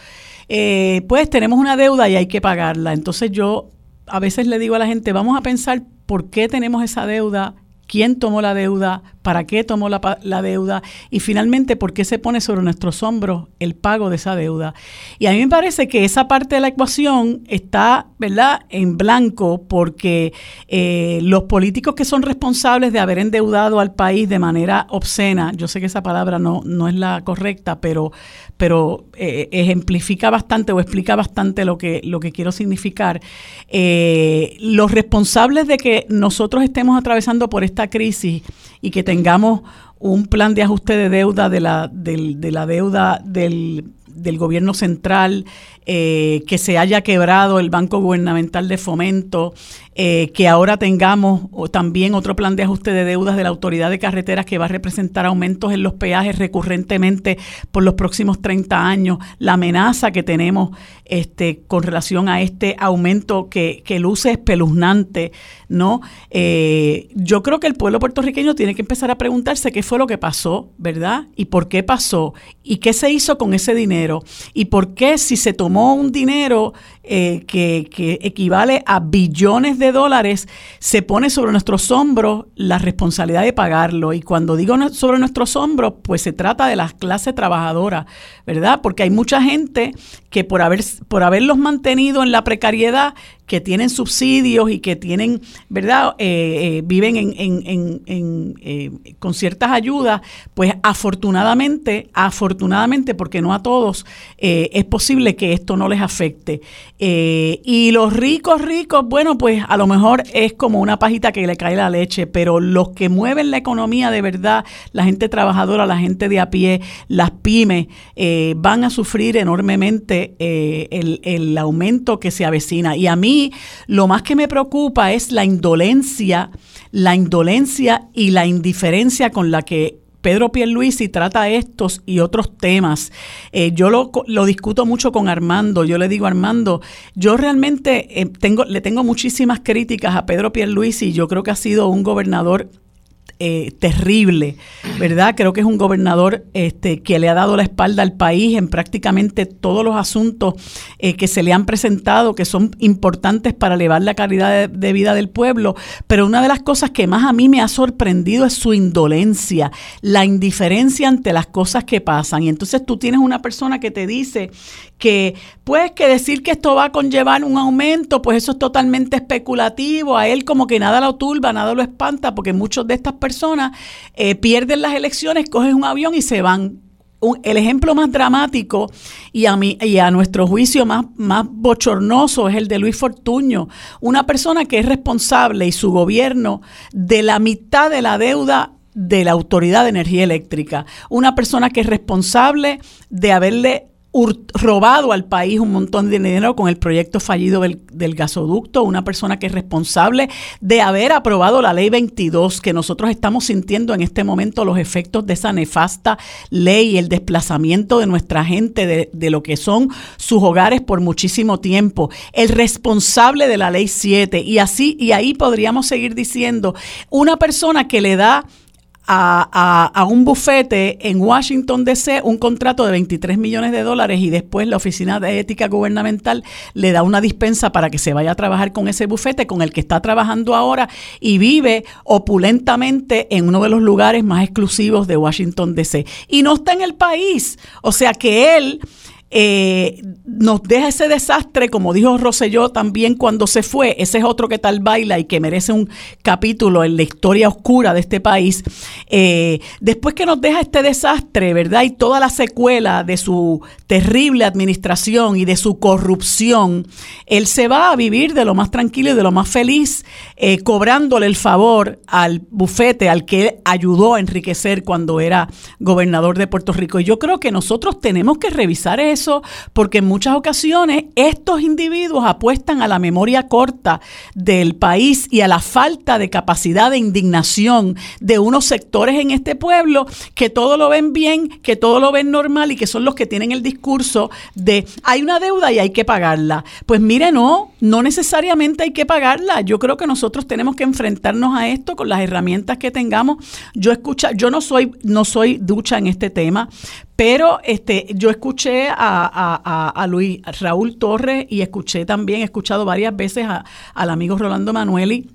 C: eh, pues tenemos una deuda y hay que pagarla. Entonces yo a veces le digo a la gente, vamos a pensar por qué tenemos esa deuda, quién tomó la deuda, para qué tomó la, deuda y finalmente por qué se pone sobre nuestros hombros el pago de esa deuda. Y a mí me parece que esa parte de la ecuación está, ¿verdad?, en blanco porque eh, los políticos que son responsables de haber endeudado al país de manera obscena, yo sé que esa palabra no, no es la correcta, pero, pero eh, ejemplifica bastante o explica bastante lo que, lo que quiero significar, eh, los responsables de que nosotros estemos atravesando por esta crisis y que tengamos un plan de ajuste de deuda de la, de la deuda del, del gobierno central, eh, que se haya quebrado el Banco Gubernamental de Fomento, eh, que ahora tengamos también otro plan de ajuste de deudas de la Autoridad de Carreteras que va a representar aumentos en los peajes recurrentemente por los próximos 30 años, la amenaza que tenemos este, con relación a este aumento que, que luce espeluznante, ¿no? Eh, yo creo que el pueblo puertorriqueño tiene que empezar a preguntarse qué fue lo que pasó, ¿verdad? Y por qué pasó, y qué se hizo con ese dinero, y por qué si se tomó un dinero eh, que, que, equivale a billones de dólares, se pone sobre nuestros hombros la responsabilidad de pagarlo. Y cuando digo sobre nuestros hombros, pues se trata de la clase trabajadora, ¿verdad? Porque hay mucha gente que por, haber, por haberlos mantenido en la precariedad, que tienen subsidios y que tienen, ¿verdad? Eh, eh, viven en, en, en, eh, con ciertas ayudas, pues afortunadamente, afortunadamente, porque no a todos, es posible que esto no les afecte. y los ricos, ricos, bueno, pues a lo mejor es como una pajita que le cae la leche, pero los que mueven la economía de verdad, la gente trabajadora, la gente de a pie, las pymes, van a sufrir enormemente el, el aumento que se avecina. Y a mí lo más que me preocupa es la indolencia, la indolencia y la indiferencia con la que Pedro Pierluisi trata estos y otros temas. Eh, yo lo, discuto mucho con Armando. Yo le digo, Armando, yo realmente eh, tengo, le tengo muchísimas críticas a Pedro Pierluisi. Yo creo que ha sido un gobernador eh, terrible, ¿verdad? Creo que es un gobernador este, que le ha dado la espalda al país en prácticamente todos los asuntos eh, que se le han presentado, que son importantes para elevar la calidad de, vida del pueblo. Pero una de las cosas que más a mí me ha sorprendido es su indolencia, la indiferencia ante las cosas que pasan. Y entonces tú tienes una persona que te dice que, pues, que decir que esto va a conllevar un aumento, pues eso es totalmente especulativo. A él como que nada lo turba, nada lo espanta, porque muchos de estas personas personas eh, pierden las elecciones, cogen un avión y se van. el ejemplo más dramático y a, mí, y a nuestro juicio más, más bochornoso es el de Luis Fortuño, una persona que es responsable y su gobierno de la mitad de la deuda de la Autoridad de Energía Eléctrica, una persona que es responsable de haberle robado al país un montón de dinero con el proyecto fallido del, gasoducto, una persona que es responsable de haber aprobado la ley 22, que nosotros estamos sintiendo en este momento los efectos de esa nefasta ley el desplazamiento de nuestra gente de, de lo que son sus hogares por muchísimo tiempo, el responsable de la ley 7 y así, y ahí podríamos seguir diciendo, una persona que le da a, un bufete en Washington, D.C., un contrato de 23 millones de dólares y después la Oficina de Ética Gubernamental le da una dispensa para que se vaya a trabajar con ese bufete con el que está trabajando ahora y vive opulentamente en uno de los lugares más exclusivos de Washington, D.C. Y no está en el país. O sea que él eh, nos deja ese desastre, como dijo Rosselló también cuando se fue, ese es otro que tal baila y que merece un capítulo en la historia oscura de este país. Eh, después que nos deja este desastre, ¿verdad? Y toda la secuela de su terrible administración y de su corrupción, él se va a vivir de lo más tranquilo y de lo más feliz, eh, cobrándole el favor al bufete al que ayudó a enriquecer cuando era gobernador de Puerto Rico. Y yo creo que nosotros tenemos que revisar eso porque en muchas ocasiones estos individuos apuestan a la memoria corta del país y a la falta de capacidad de indignación de unos sectores en este pueblo que todo lo ven bien, que todo lo ven normal y que son los que tienen el discurso de hay una deuda y hay que pagarla. Pues mire, no, no necesariamente hay que pagarla. Yo creo que nosotros tenemos que enfrentarnos a esto con las herramientas que tengamos. Yo escucha, yo no soy no soy ducha en este tema, pero este, yo escuché a, a, Luis Raúl Torres y escuché también, he escuchado varias veces al amigo Rolando Manueli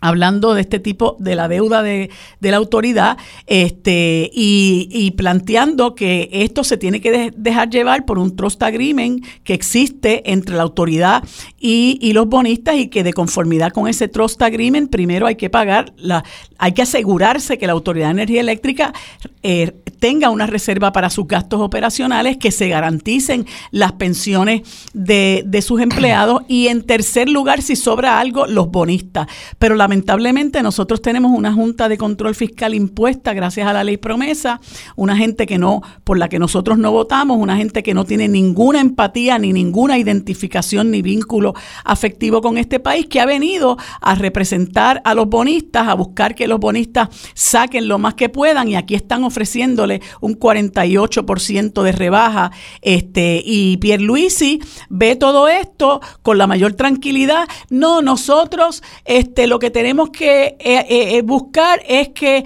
C: hablando de este tipo de la deuda de, la autoridad este, y, planteando que esto se tiene que dejar llevar por un trust agreement que existe entre la autoridad y, los bonistas y que de conformidad con ese trust agreement primero hay que pagar, la, hay que asegurarse que la Autoridad de Energía Eléctrica eh, tenga una reserva para sus gastos operacionales, que se garanticen las pensiones de, de sus empleados y en tercer lugar, si sobra algo, los bonistas. Pero la lamentablemente nosotros tenemos una junta de control fiscal impuesta gracias a la ley promesa, una gente que no, por la que nosotros no votamos, una gente que no tiene ninguna empatía ni ninguna identificación ni vínculo afectivo con este país, que ha venido a representar a los bonistas, a buscar que los bonistas saquen lo más que puedan y aquí están ofreciéndole un 48% de rebaja. Este, y Pierluisi ve todo esto con la mayor tranquilidad. No, nosotros este, lo que tenemos que eh, eh, eh, buscar es que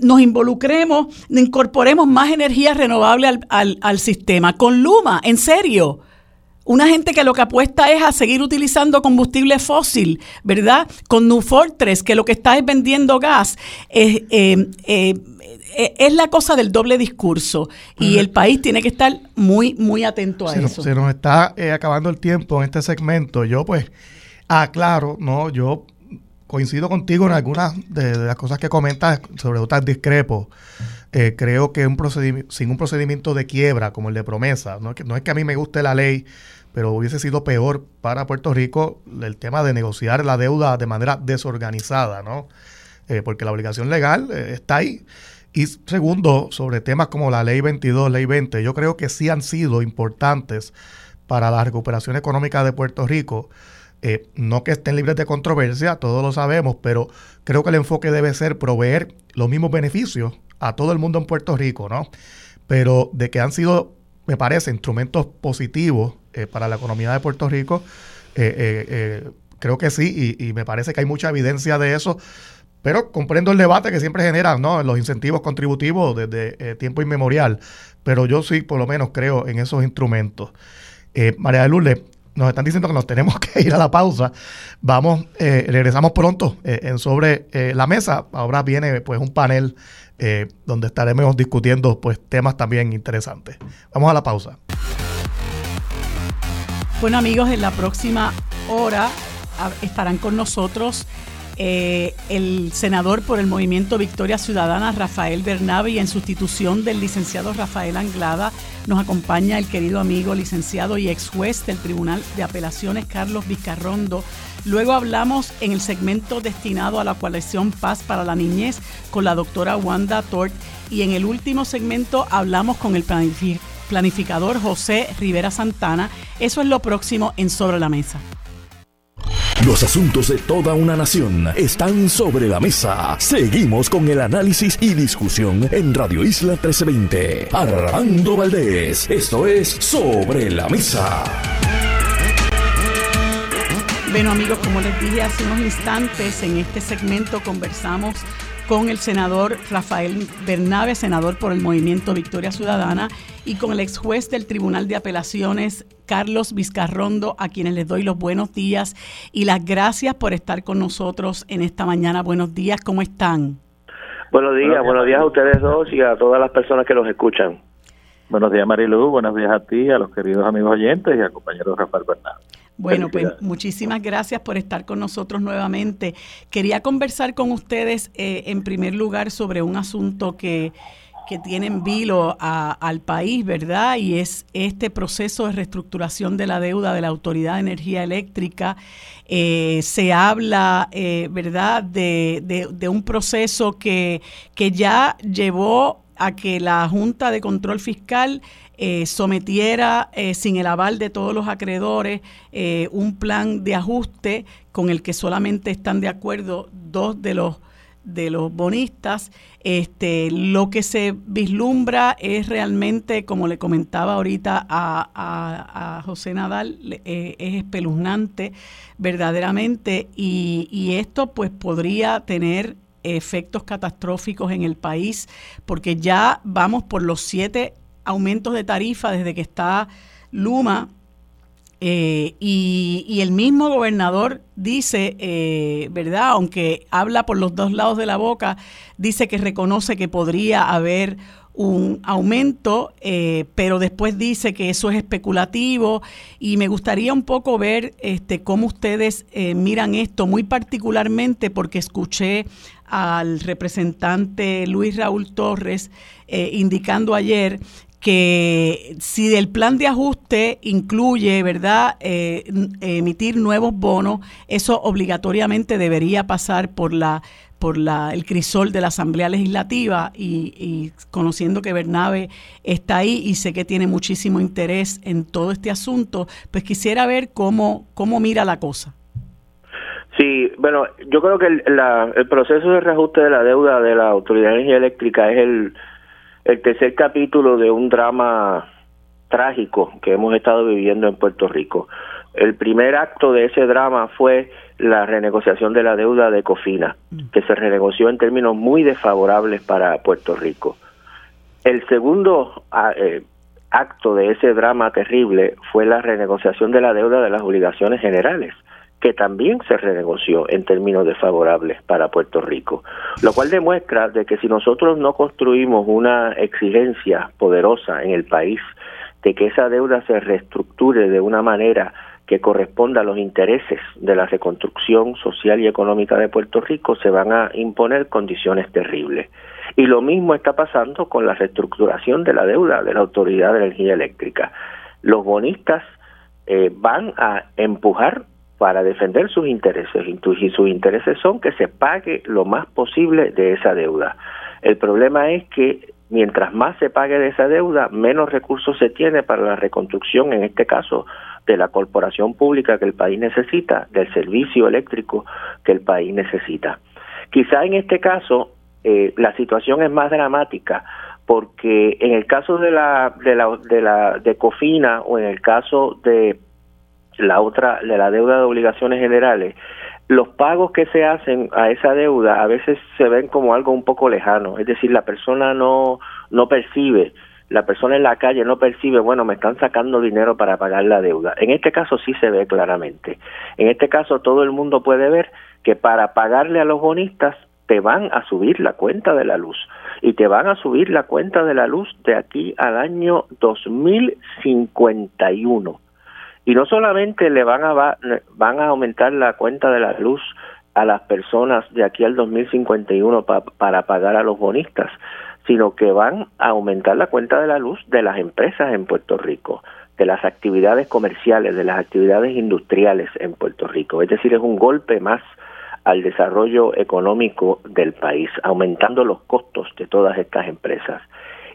C: nos involucremos, incorporemos más energía renovable al, al, al sistema. Con Luma, en serio una gente que lo que apuesta es a seguir utilizando combustible fósil, ¿verdad? Con New Fortress, que lo que está es vendiendo gas. Eh, eh, eh, es la cosa del doble discurso y el país tiene que estar muy, muy atento a eso.
B: se nos está acabando el tiempo en este segmento. Yo pues aclaro, ¿no? Yo coincido contigo en algunas de, las cosas que comentas, sobre otras discrepo. creo que un procedimiento, sin un procedimiento de quiebra como el de promesa, no, no es que a mí me guste la ley, pero hubiese sido peor para Puerto Rico el tema de negociar la deuda de manera desorganizada, ¿no? Eh, porque la obligación legal eh, está ahí. Y segundo, sobre temas como la ley 22, ley 20, yo creo que sí han sido importantes para la recuperación económica de Puerto Rico. Eh, no que estén libres de controversia, todos lo sabemos, pero creo que el enfoque debe ser proveer los mismos beneficios a todo el mundo en Puerto Rico, ¿no? Pero de que han sido, me parece, instrumentos positivos eh, para la economía de Puerto Rico. Eh, creo que sí, y, me parece que hay mucha evidencia de eso. Pero comprendo el debate que siempre generan ¿no? los incentivos contributivos desde tiempo inmemorial. Pero yo sí, por lo menos, creo en esos instrumentos. María de Lourdes, nos están diciendo que nos tenemos que ir a la pausa. Vamos, regresamos pronto en sobre la mesa. Ahora viene pues un panel donde estaremos discutiendo pues temas también interesantes. Vamos a la pausa.
C: Bueno amigos, en la próxima hora estarán con nosotros eh, el senador por el Movimiento Victoria Ciudadana, Rafael Bernabe, y en sustitución del licenciado Rafael Anglada nos acompaña el querido amigo licenciado y ex juez del Tribunal de Apelaciones, Carlos Vizcarrondo. Luego hablamos en el segmento destinado a la coalición Paz para la Niñez con la doctora Wanda Tort y en el último segmento hablamos con el planificador José Rivera Santana. Eso es lo próximo en Sobre la Mesa.
A: Los asuntos de toda una nación están sobre la mesa. Seguimos con el análisis y discusión en Radio Isla 1320. Armando Valdés, esto es Sobre la Mesa.
C: Bueno amigos, como les dije hace unos instantes, en este segmento conversamos con el senador Rafael Bernabe, senador por el Movimiento Victoria Ciudadana, y con el ex juez del Tribunal de Apelaciones, Carlos Vizcarrondo, a quienes les doy los buenos días y las gracias por estar con nosotros en esta mañana. Buenos días, ¿cómo están?
D: Buenos días, buenos días a ustedes dos y a todas las personas que los escuchan.
E: Buenos días, Marilu, buenos días a ti, a los queridos amigos oyentes y al compañero Rafael Bernabe.
C: Bueno, pues muchísimas gracias por estar con nosotros nuevamente. Quería conversar con ustedes eh, en primer lugar sobre un asunto que, que tiene en vilo al país, ¿verdad? Y es este proceso de reestructuración de la deuda de la Autoridad de Energía Eléctrica. Eh, se habla, eh, ¿verdad?, de, de, de, un proceso que, que ya llevó a que la Junta de Control Fiscal eh, sometiera eh, sin el aval de todos los acreedores eh, un plan de ajuste con el que solamente están de acuerdo dos de los de los bonistas, este, lo que se vislumbra es realmente, como le comentaba ahorita a, José Nadal, es espeluznante verdaderamente y, y esto pues podría tener efectos catastróficos en el país porque ya vamos por los siete aumentos de tarifa desde que está Luma. Eh, y, el mismo gobernador dice, eh, ¿verdad? Aunque habla por los dos lados de la boca, dice que reconoce que podría haber un aumento, eh, pero después dice que eso es especulativo y me gustaría un poco ver este, cómo ustedes miran esto, muy particularmente porque escuché al representante Luis Raúl Torres indicando ayer que si el plan de ajuste incluye, ¿verdad?, eh, emitir nuevos bonos, eso obligatoriamente debería pasar por la por la, el crisol de la Asamblea Legislativa y, conociendo que Bernabe está ahí y sé que tiene muchísimo interés en todo este asunto, pues quisiera ver cómo, cómo mira la cosa.
D: Sí, bueno, yo creo que el, el proceso de reajuste de la deuda de la Autoridad de Energía Eléctrica es el el tercer capítulo de un drama trágico que hemos estado viviendo en Puerto Rico. El primer acto de ese drama fue la renegociación de la deuda de Cofina, mm. que se renegoció en términos muy desfavorables para Puerto Rico. El segundo ah, eh, acto de ese drama terrible fue la renegociación de la deuda de las obligaciones generales que también se renegoció en términos desfavorables para Puerto Rico, lo cual demuestra de que si nosotros no construimos una exigencia poderosa en el país de que esa deuda se reestructure de una manera que corresponda a los intereses de la reconstrucción social y económica de Puerto Rico, se van a imponer condiciones terribles. Y lo mismo está pasando con la reestructuración de la deuda de la Autoridad de Energía Eléctrica. Los bonistas eh, van a empujar para defender sus intereses y sus intereses son que se pague lo más posible de esa deuda. El problema es que mientras más se pague de esa deuda, menos recursos se tiene para la reconstrucción, en este caso, de la corporación pública que el país necesita, del servicio eléctrico que el país necesita. Quizá en este caso eh, la situación es más dramática porque en el caso de la de la de la de Cofina o en el caso de la otra, de la deuda de obligaciones generales, los pagos que se hacen a esa deuda a veces se ven como algo un poco lejano, es decir, la persona no, no percibe, la persona en la calle no percibe, bueno, me están sacando dinero para pagar la deuda. En este caso sí se ve claramente. En este caso todo el mundo puede ver que para pagarle a los bonistas te van a subir la cuenta de la luz y te van a subir la cuenta de la luz de aquí al año 2051 y no solamente le van a van a aumentar la cuenta de la luz a las personas de aquí al 2051 para pagar a los bonistas, sino que van a aumentar la cuenta de la luz de las empresas en Puerto Rico, de las actividades comerciales, de las actividades industriales en Puerto Rico. Es decir, es un golpe más al desarrollo económico del país, aumentando los costos de todas estas empresas.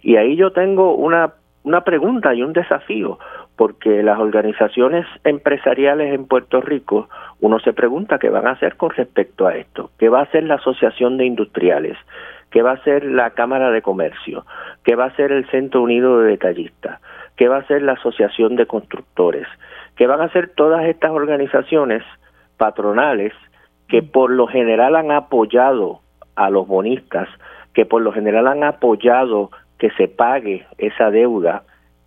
D: Y ahí yo tengo una, una pregunta y un desafío porque las organizaciones empresariales en Puerto Rico, uno se pregunta qué van a hacer con respecto a esto, qué va a hacer la Asociación de Industriales, qué va a hacer la Cámara de Comercio, qué va a hacer el Centro Unido de Detallistas, qué va a hacer la Asociación de Constructores, qué van a hacer todas estas organizaciones patronales que por lo general han apoyado a los bonistas, que por lo general han apoyado que se pague esa deuda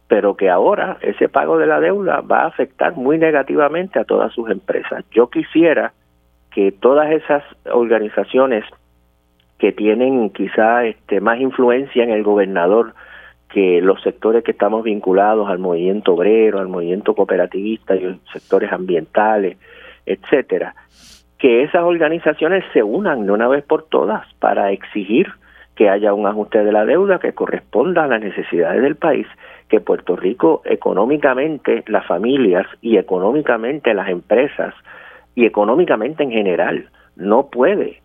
D: pero que ahora ese pago de la deuda va a afectar muy negativamente a todas sus empresas. Yo quisiera que todas esas organizaciones que tienen quizá este, más influencia en el gobernador que los sectores que estamos vinculados al movimiento obrero, al movimiento cooperativista y los sectores ambientales, etcétera, que esas organizaciones se unan de una vez por todas para exigir que haya un ajuste de la deuda que corresponda a las necesidades del país que Puerto Rico económicamente, las familias y económicamente las empresas y económicamente en general no puede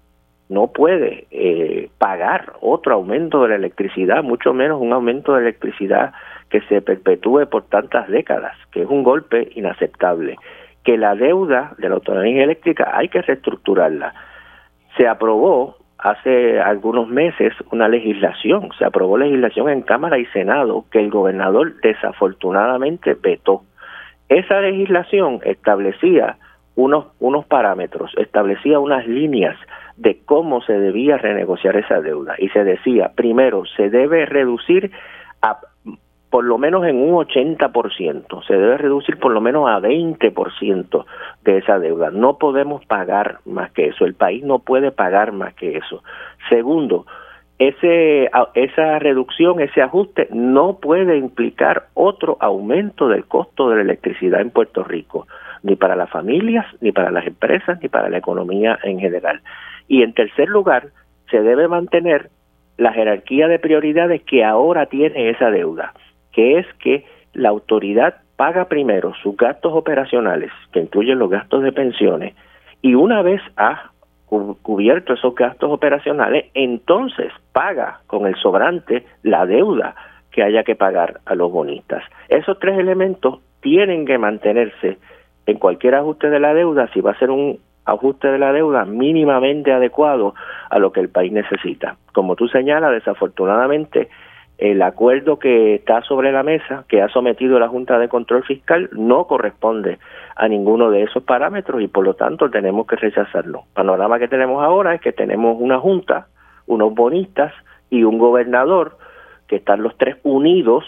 D: no puede eh, pagar otro aumento de la electricidad, mucho menos un aumento de electricidad que se perpetúe por tantas décadas, que es un golpe inaceptable. Que la deuda de la autonomía eléctrica hay que reestructurarla. Se aprobó hace algunos meses una legislación, se aprobó legislación en Cámara y Senado que el gobernador desafortunadamente vetó. Esa legislación establecía unos, unos parámetros, establecía unas líneas de cómo se debía renegociar esa deuda y se decía, primero, se debe reducir a por lo menos en un 80%, se debe reducir por lo menos a 20% de esa deuda. No podemos pagar más que eso, el país no puede pagar más que eso. Segundo, ese, esa reducción, ese ajuste no puede implicar otro aumento del costo de la electricidad en Puerto Rico, ni para las familias, ni para las empresas, ni para la economía en general. Y en tercer lugar, se debe mantener la jerarquía de prioridades que ahora tiene esa deuda que es que la autoridad paga primero sus gastos operacionales, que incluyen los gastos de pensiones, y una vez ha cubierto esos gastos operacionales, entonces paga con el sobrante la deuda que haya que pagar a los bonistas. Esos tres elementos tienen que mantenerse en cualquier ajuste de la deuda, si va a ser un ajuste de la deuda mínimamente adecuado a lo que el país necesita. Como tú señalas, desafortunadamente el acuerdo que está sobre la mesa, que ha sometido la Junta de Control Fiscal, no corresponde a ninguno de esos parámetros y por lo tanto tenemos que rechazarlo. El panorama que tenemos ahora es que tenemos una Junta, unos bonistas y un gobernador que están los tres unidos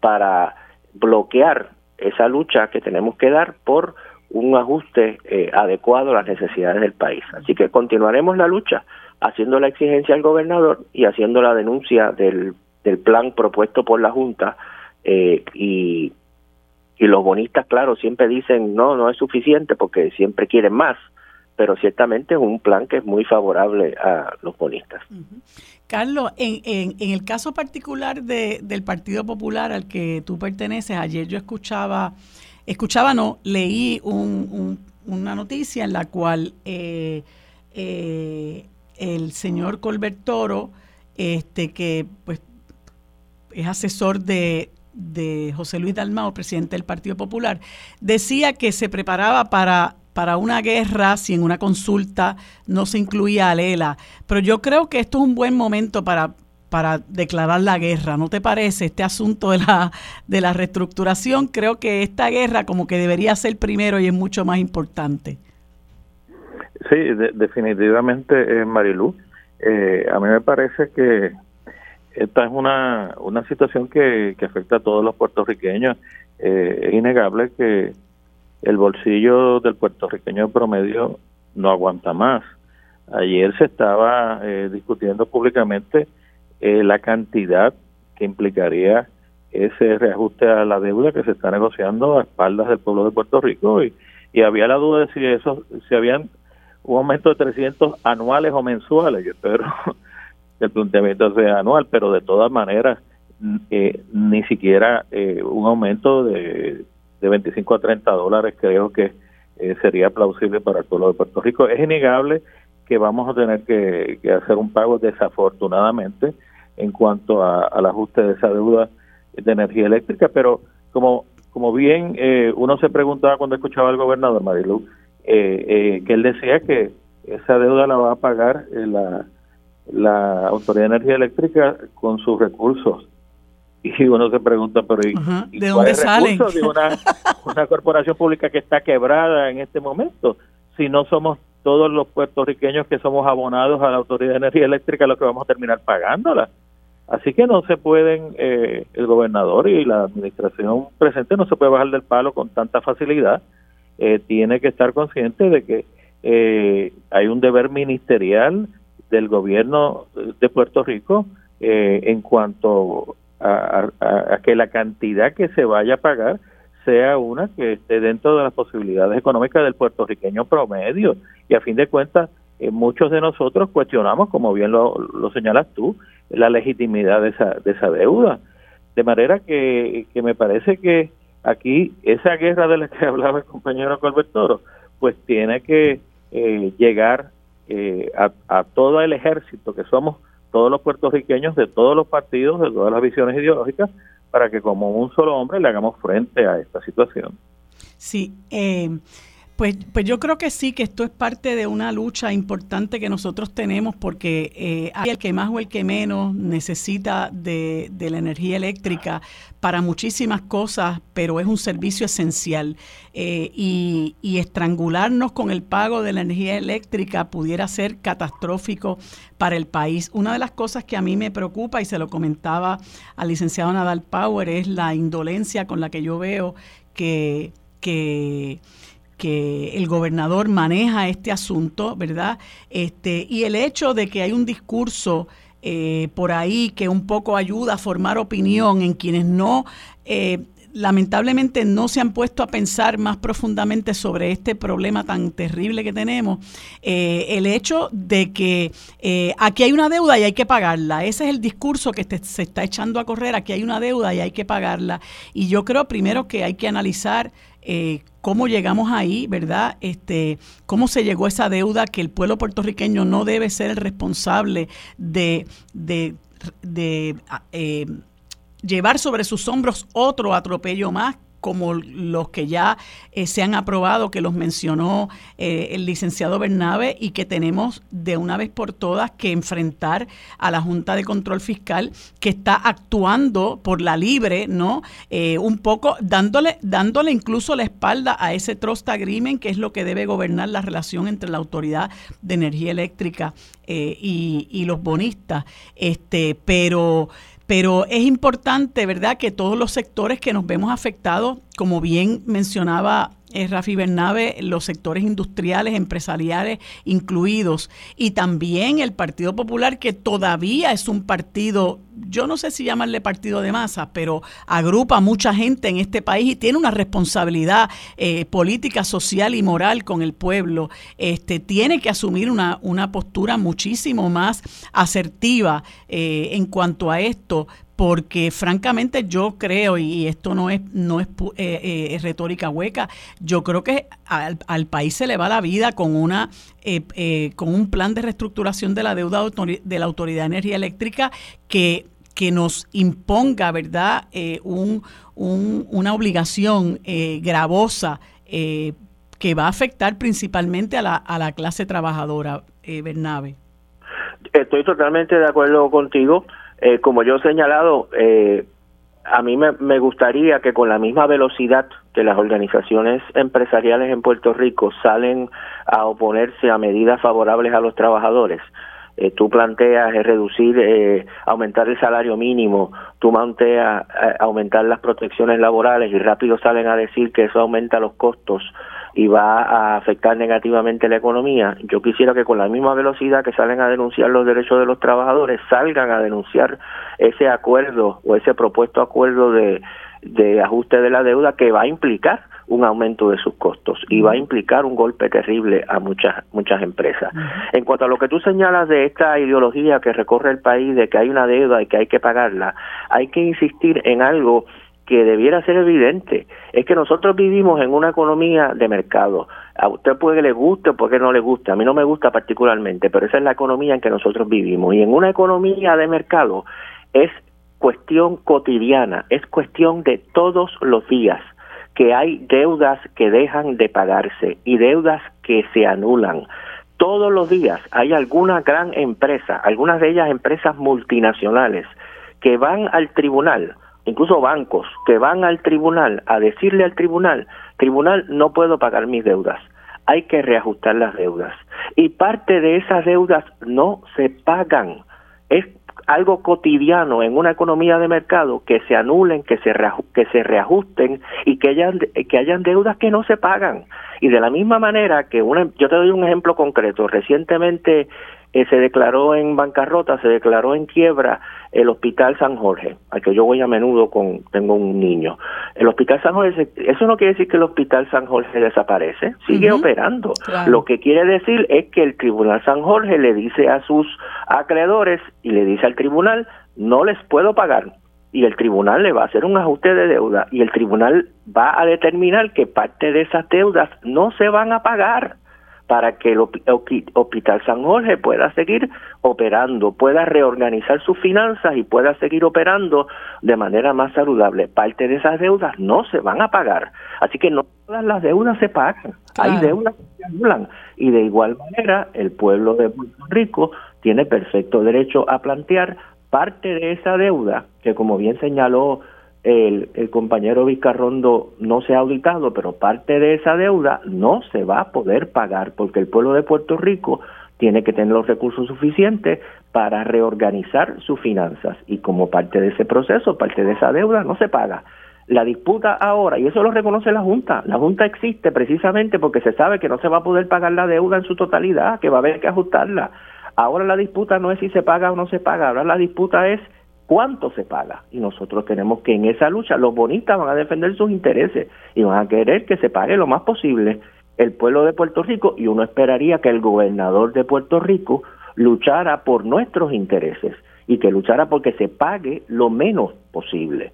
D: para bloquear esa lucha que tenemos que dar por un ajuste eh, adecuado a las necesidades del país. Así que continuaremos la lucha haciendo la exigencia al gobernador y haciendo la denuncia del, plan propuesto por la Junta eh, y, y los bonistas, claro, siempre dicen no, no es suficiente porque siempre quieren más, pero ciertamente es un plan que es muy favorable a los bonistas.
C: Carlos, en, en, en, el caso particular de, del Partido Popular al que tú perteneces, ayer yo escuchaba, escuchaba no, leí un, una noticia en la cual eh, eh, el señor Colbert Toro, este, que pues es asesor de, de José Luis Dalmao, presidente del Partido Popular, decía que se preparaba para, para una guerra si en una consulta no se incluía a Lela. Pero yo creo que esto es un buen momento para, para declarar la guerra, ¿no te parece? Este asunto de la, de la reestructuración, creo que esta guerra como que debería ser primero y es mucho más importante.
E: Sí, definitivamente, eh, Marilu. A mí me parece que esta es una, una situación que, que afecta a todos los puertorriqueños. Eh, es innegable que el bolsillo del puertorriqueño promedio no aguanta más. Ayer se estaba eh, discutiendo públicamente eh, la cantidad que implicaría ese reajuste a la deuda que se está negociando a espaldas del pueblo de Puerto Rico y, y había la duda de si eso si habían un aumento de 300 anuales o mensuales. Yo espero el planteamiento sea anual, pero de todas maneras, eh, ni siquiera eh, un aumento de, de 25 a 30 dólares creo que eh, sería plausible para el pueblo de Puerto Rico. Es innegable que vamos a tener que, hacer un pago desafortunadamente en cuanto al ajuste de esa deuda de energía eléctrica, pero como como bien uno se preguntaba cuando escuchaba al gobernador Marilu, que él decía que esa deuda la va a pagar la la Autoridad de Energía Eléctrica con sus recursos. Y uno se pregunta, pero
C: ¿y, ¿de dónde salen?
E: De una, una corporación pública que está quebrada en este momento, si no somos todos los puertorriqueños que somos abonados a la Autoridad de Energía Eléctrica los que vamos a terminar pagándola. Así que no se pueden, eh, el gobernador y la administración presente no se puede bajar del palo con tanta facilidad. Eh, tiene que estar consciente de que eh, hay un deber ministerial del gobierno de Puerto Rico eh, en cuanto a, que la cantidad que se vaya a pagar sea una que esté dentro de las posibilidades económicas del puertorriqueño promedio. Y a fin de cuentas, eh, muchos de nosotros cuestionamos, como bien lo, lo señalas tú, la legitimidad de esa, de esa deuda. De manera que, que me parece que aquí esa guerra de la que hablaba el compañero Colbert Toro, pues tiene que eh, llegar eh, a, todo el ejército que somos todos los puertorriqueños de todos los partidos, de todas las visiones ideológicas, para que como un solo hombre le hagamos frente a esta situación.
C: Sí, eh, pues, pues yo creo que sí, que esto es parte de una lucha importante que nosotros tenemos porque eh, hay el que más o el que menos necesita de, la energía eléctrica para muchísimas cosas, pero es un servicio esencial. Eh, y, estrangularnos con el pago de la energía eléctrica pudiera ser catastrófico para el país. Una de las cosas que a mí me preocupa, y se lo comentaba al licenciado Nadal Power, es la indolencia con la que yo veo que... que que el gobernador maneja este asunto, ¿verdad? Este, y el hecho de que hay un discurso eh, por ahí que un poco ayuda a formar opinión en quienes no, eh, lamentablemente no se han puesto a pensar más profundamente sobre este problema tan terrible que tenemos, eh, el hecho de que aquí hay una deuda y hay que pagarla. Ese es el discurso que se está echando a correr, aquí hay una deuda y hay que pagarla. Y yo creo primero que hay que analizar cómo llegamos ahí, ¿verdad? Este, cómo se llegó a esa deuda que el pueblo puertorriqueño no debe ser el responsable de, de, eh, llevar sobre sus hombros otro atropello más como los que ya eh, se han aprobado, que los mencionó eh, el licenciado Bernabe, y que tenemos de una vez por todas que enfrentar a la Junta de Control Fiscal que está actuando por la libre, ¿no? Eh, un poco dándole, dándole incluso la espalda a ese trust agreement, que es lo que debe gobernar la relación entre la Autoridad de Energía Eléctrica y, y los bonistas. Este, pero pero es importante, ¿verdad?, que todos los sectores que nos vemos afectados, como bien mencionaba eh, Rafi Bernabe, los sectores industriales, empresariales incluidos, y también el Partido Popular, que todavía es un partido, yo no sé si llamarle partido de masa, pero agrupa mucha gente en este país y tiene una responsabilidad eh, política, social y moral con el pueblo, este, tiene que asumir una, una postura muchísimo más asertiva eh, en cuanto a esto, porque francamente yo creo, y esto no es, no es eh, eh, retórica hueca, yo creo que al, país se le va la vida con, una, eh, con un plan de reestructuración de la deuda de la Autoridad de Energía Eléctrica que, que nos imponga, ¿verdad?, un, una obligación gravosa que va a afectar principalmente a la, a la clase trabajadora, Bernabe.
D: Estoy totalmente de acuerdo contigo. Eh, como yo he señalado, eh, a mí me, gustaría que con la misma velocidad que las organizaciones empresariales en Puerto Rico salen a oponerse a medidas favorables a los trabajadores, eh, tú planteas reducir, eh, aumentar el salario mínimo, tú planteas aumentar las protecciones laborales y rápido salen a decir que eso aumenta los costos y va a afectar negativamente la economía. Yo quisiera que con la misma velocidad que salen a denunciar los derechos de los trabajadores, salgan a denunciar ese acuerdo o ese propuesto acuerdo de, de ajuste de la deuda que va a implicar un aumento de sus costos y va a implicar un golpe terrible a muchas muchas empresas. En cuanto a lo que tú señalas de esta ideología que recorre el país de que hay una deuda y que hay que pagarla, hay que insistir en algo que debiera ser evidente es que nosotros vivimos en una economía de mercado. A usted puede que le guste o puede que no le guste, a mí no me gusta particularmente, pero esa es la economía en que nosotros vivimos. Y en una economía de mercado es cuestión cotidiana, es cuestión de todos los días que hay deudas que dejan de pagarse y deudas que se anulan. Todos los días hay alguna gran empresa, algunas de ellas empresas multinacionales, que van al tribunal incluso bancos que van al tribunal a decirle al tribunal, tribunal, no puedo pagar mis deudas, hay que reajustar las deudas. Y parte de esas deudas no se pagan. Es algo cotidiano en una economía de mercado que se anulen, que se, que se reajusten y que hayan, que hayan deudas que no se pagan. Y de la misma manera que una, yo te doy un ejemplo concreto. Recientemente eh, se declaró en bancarrota, se declaró en quiebra el Hospital San Jorge, al que yo voy a menudo con, tengo un niño. El Hospital San Jorge, eso no quiere decir que el Hospital San Jorge desaparece, sigue operando. Lo que quiere decir es que el Tribunal San Jorge le dice a sus acreedores y le dice al tribunal, no les puedo pagar. Y el tribunal le va a hacer un ajuste de deuda y el tribunal va a determinar que parte de esas deudas no se van a pagar para que el Hospital San Jorge pueda seguir operando, pueda reorganizar sus finanzas y pueda seguir operando de manera más saludable. Parte de esas deudas no se van a pagar, así que no todas las deudas se pagan, hay deudas que se anulan. Y de igual manera el pueblo de Puerto Rico tiene perfecto derecho a plantear parte de esa deuda que como bien señaló el, el, compañero Vizcarrondo no se ha auditado, pero parte de esa deuda no se va a poder pagar porque el pueblo de Puerto Rico tiene que tener los recursos suficientes para reorganizar sus finanzas y como parte de ese proceso, parte de esa deuda no se paga. La disputa ahora, y eso lo reconoce la Junta, la Junta existe precisamente porque se sabe que no se va a poder pagar la deuda en su totalidad, que va a haber que ajustarla. Ahora la disputa no es si se paga o no se paga, ahora la disputa es cuánto se paga. Y nosotros tenemos que en esa lucha, los bonistas van a defender sus intereses y van a querer que se pague lo más posible el pueblo de Puerto Rico y uno esperaría que el gobernador de Puerto Rico luchara por nuestros intereses y que luchara porque se pague lo menos posible.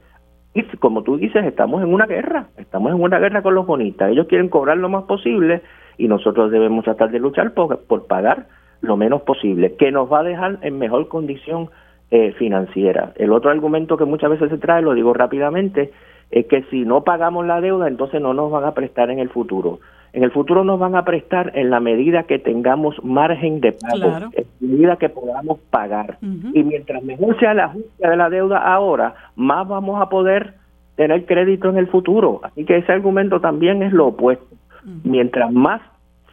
D: Y como tú dices, estamos en una guerra, estamos en una guerra con los bonistas. Ellos quieren cobrar lo más posible y nosotros debemos tratar de luchar por, por pagar lo menos posible, que nos va a dejar en mejor condición eh, financiera. El otro argumento que muchas veces se trae, lo digo rápidamente, es que si no pagamos la deuda, entonces no nos van a prestar en el futuro. En el futuro nos van a prestar en la medida que tengamos margen de pago, en la medida que podamos pagar. Y mientras mejor sea la ajuste de la deuda ahora, más vamos a poder tener crédito en el futuro. Así que ese argumento también es lo opuesto. Mientras más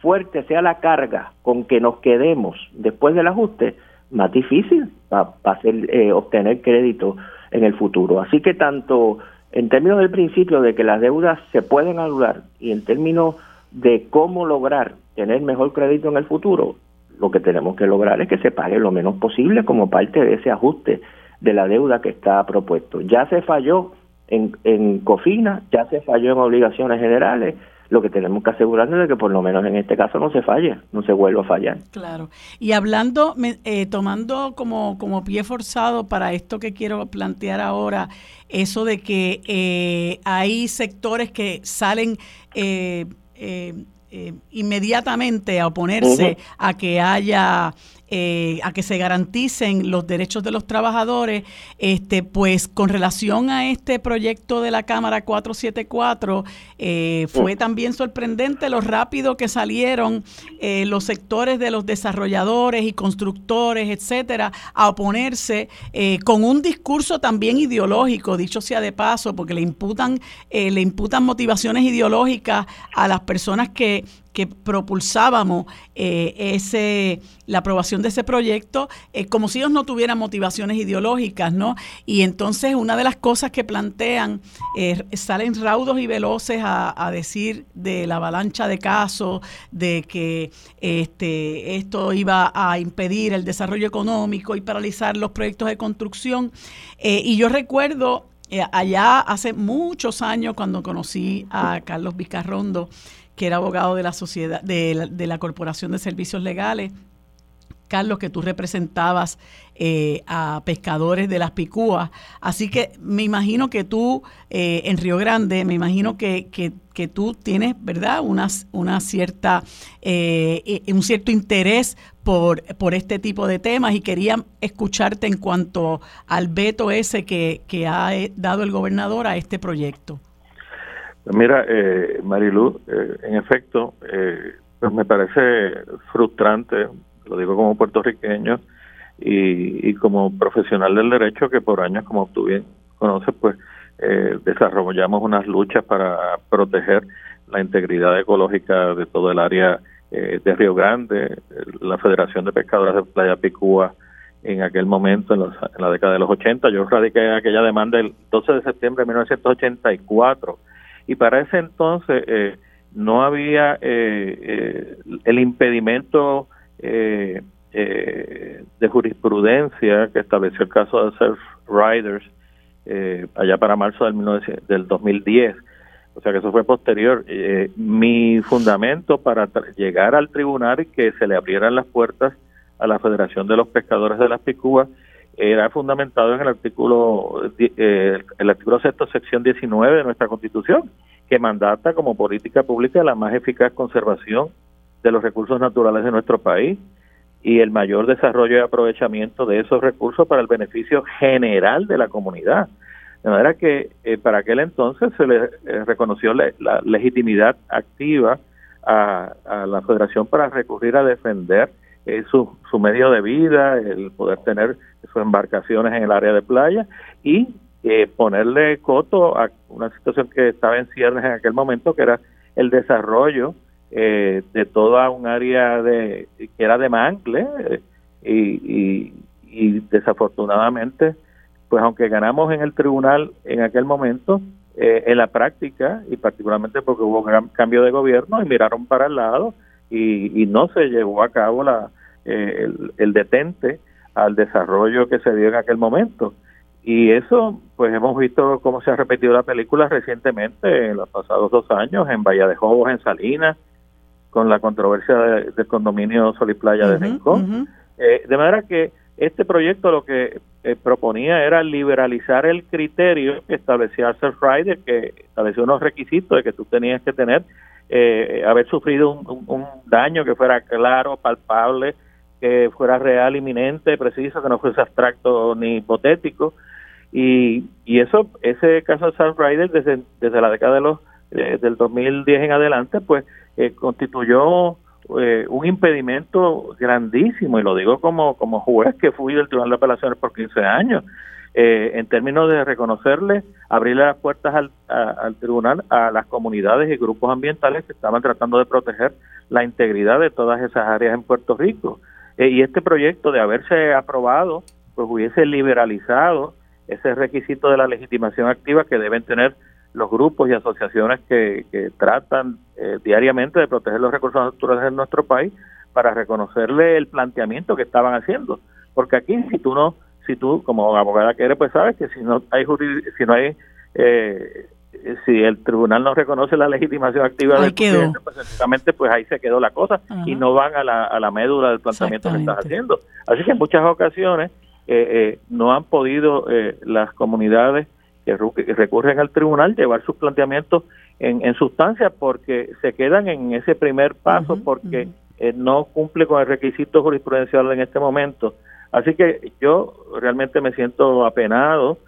D: fuerte sea la carga con que nos quedemos después del ajuste, más difícil para hacer eh, obtener crédito en el futuro. Así que tanto en términos del principio de que las deudas se pueden anular y en términos de cómo lograr tener mejor crédito en el futuro, lo que tenemos que lograr es que se pague lo menos posible como parte de ese ajuste de la deuda que está propuesto. Ya se falló en COFINA, ya se falló en obligaciones generales, lo que tenemos que asegurarnos es que por lo menos en este caso no se falle, no se vuelva a fallar.
C: Claro. Y hablando, eh, tomando como, como pie forzado para esto que quiero plantear ahora, eso de que eh, hay sectores que salen... Eh, inmediatamente a oponerse a que haya eh, a que se garanticen los derechos de los trabajadores, este, pues con relación a este proyecto de la Cámara 474, eh, fue también sorprendente lo rápido que salieron eh, los sectores de los desarrolladores y constructores, etcétera, a oponerse con un discurso también ideológico, dicho sea de paso, porque le imputan, le imputan motivaciones ideológicas a las personas que que propulsábamos eh, ese, la aprobación de ese proyecto, eh, como si ellos no tuvieran motivaciones ideológicas, ¿no? Y entonces una de las cosas que plantean, eh, salen raudos y veloces a, decir de la avalancha de casos, de que este, esto iba a impedir el desarrollo económico y paralizar los proyectos de construcción. y yo recuerdo allá hace muchos años cuando conocí a Carlos Vizcarrondo, que era abogado de la sociedad, de la, Corporación de Servicios Legales. Carlos, que tú representabas eh, a pescadores de las picúas. Así que me imagino que tú, eh, en Río Grande, me imagino que, que, tú tienes, ¿verdad?, una, una cierta, eh, un cierto interés por, por este tipo de temas y quería escucharte en cuanto al veto ese que, que ha dado el gobernador a este proyecto.
E: Mira, eh, Marilu, eh, en efecto, eh, pues me parece frustrante, lo digo como puertorriqueño y, como profesional del derecho que por años, como tú bien conoces, pues eh, desarrollamos unas luchas para proteger la integridad ecológica de todo el área de Río Grande, la Federación de Pescadores de Playa Picúa en aquel momento, en, en la década de los 80. Yo radiqué aquella demanda el 12 de septiembre de 1984 y para ese entonces eh, no había eh, eh, el impedimento de jurisprudencia que estableció el caso de Self Riders allá para marzo del, del 2010. O sea que eso fue posterior. mi fundamento para llegar al tribunal y que se le abrieran las puertas a la Federación de los Pescadores de las Picúas era fundamentado en el artículo eh, el artículo sexto sección 19 de nuestra Constitución que mandata como política pública la más eficaz conservación de los recursos naturales de nuestro país y el mayor desarrollo y aprovechamiento de esos recursos para el beneficio general de la comunidad. De manera que eh, para aquel entonces se le eh, reconoció la, legitimidad activa a, a, la Federación para recurrir a defender su, su medio de vida, el poder tener sus embarcaciones en el área de playa y eh, ponerle coto a una situación que estaba en ciernes en aquel momento, que era el desarrollo eh, de toda un área de que era de mangle eh, y, y, desafortunadamente, pues aunque ganamos en el tribunal en aquel momento, en la práctica y particularmente porque hubo un cambio de gobierno y miraron para el lado y, y no se llevó a cabo la, el, el detente al desarrollo que se dio en aquel momento. Y eso, pues hemos visto cómo se ha repetido la película recientemente, en los pasados dos años, en Bahía de Jobos, en Salinas, con la controversia del condominio Sol y Playa de Rincón. Eh, de manera que este proyecto lo que eh, proponía era liberalizar el criterio que establecía Self Rider, que estableció unos requisitos de que tú tenías que tener, eh, haber sufrido un daño que fuera claro, palpable, que fuera real, inminente, preciso, que no fuese abstracto ni hipotético. Y, y eso, ese caso de South Rider, desde, desde la década de los eh, del 2010 en adelante, pues eh, constituyó eh, un impedimento grandísimo, y lo digo como, como juez que fui del Tribunal de Apelaciones por 15 años, en términos de reconocerle, abrirle las puertas al, al tribunal a las comunidades y grupos ambientales que estaban tratando de proteger la integridad de todas esas áreas en Puerto Rico. y este proyecto de haberse aprobado, pues hubiese liberalizado ese requisito de la legitimación activa que deben tener los grupos y asociaciones que, tratan eh, diariamente de proteger los recursos naturales en nuestro país para reconocerle el planteamiento que estaban haciendo. Porque aquí, si tú no, si tú como abogada que eres, pues sabes que si no hay si no hay eh, si el tribunal no reconoce la legitimación activa del presidente, pues pues ahí se quedó la cosa y no van a la, a la médula del planteamiento que estás haciendo. Así que en muchas ocasiones eh, eh, no han podido eh, las comunidades que, recurren al tribunal llevar sus planteamientos en, en sustancia porque se quedan en ese primer paso porque no cumple con el requisito jurisprudencial en este momento. Así que yo realmente me siento apenado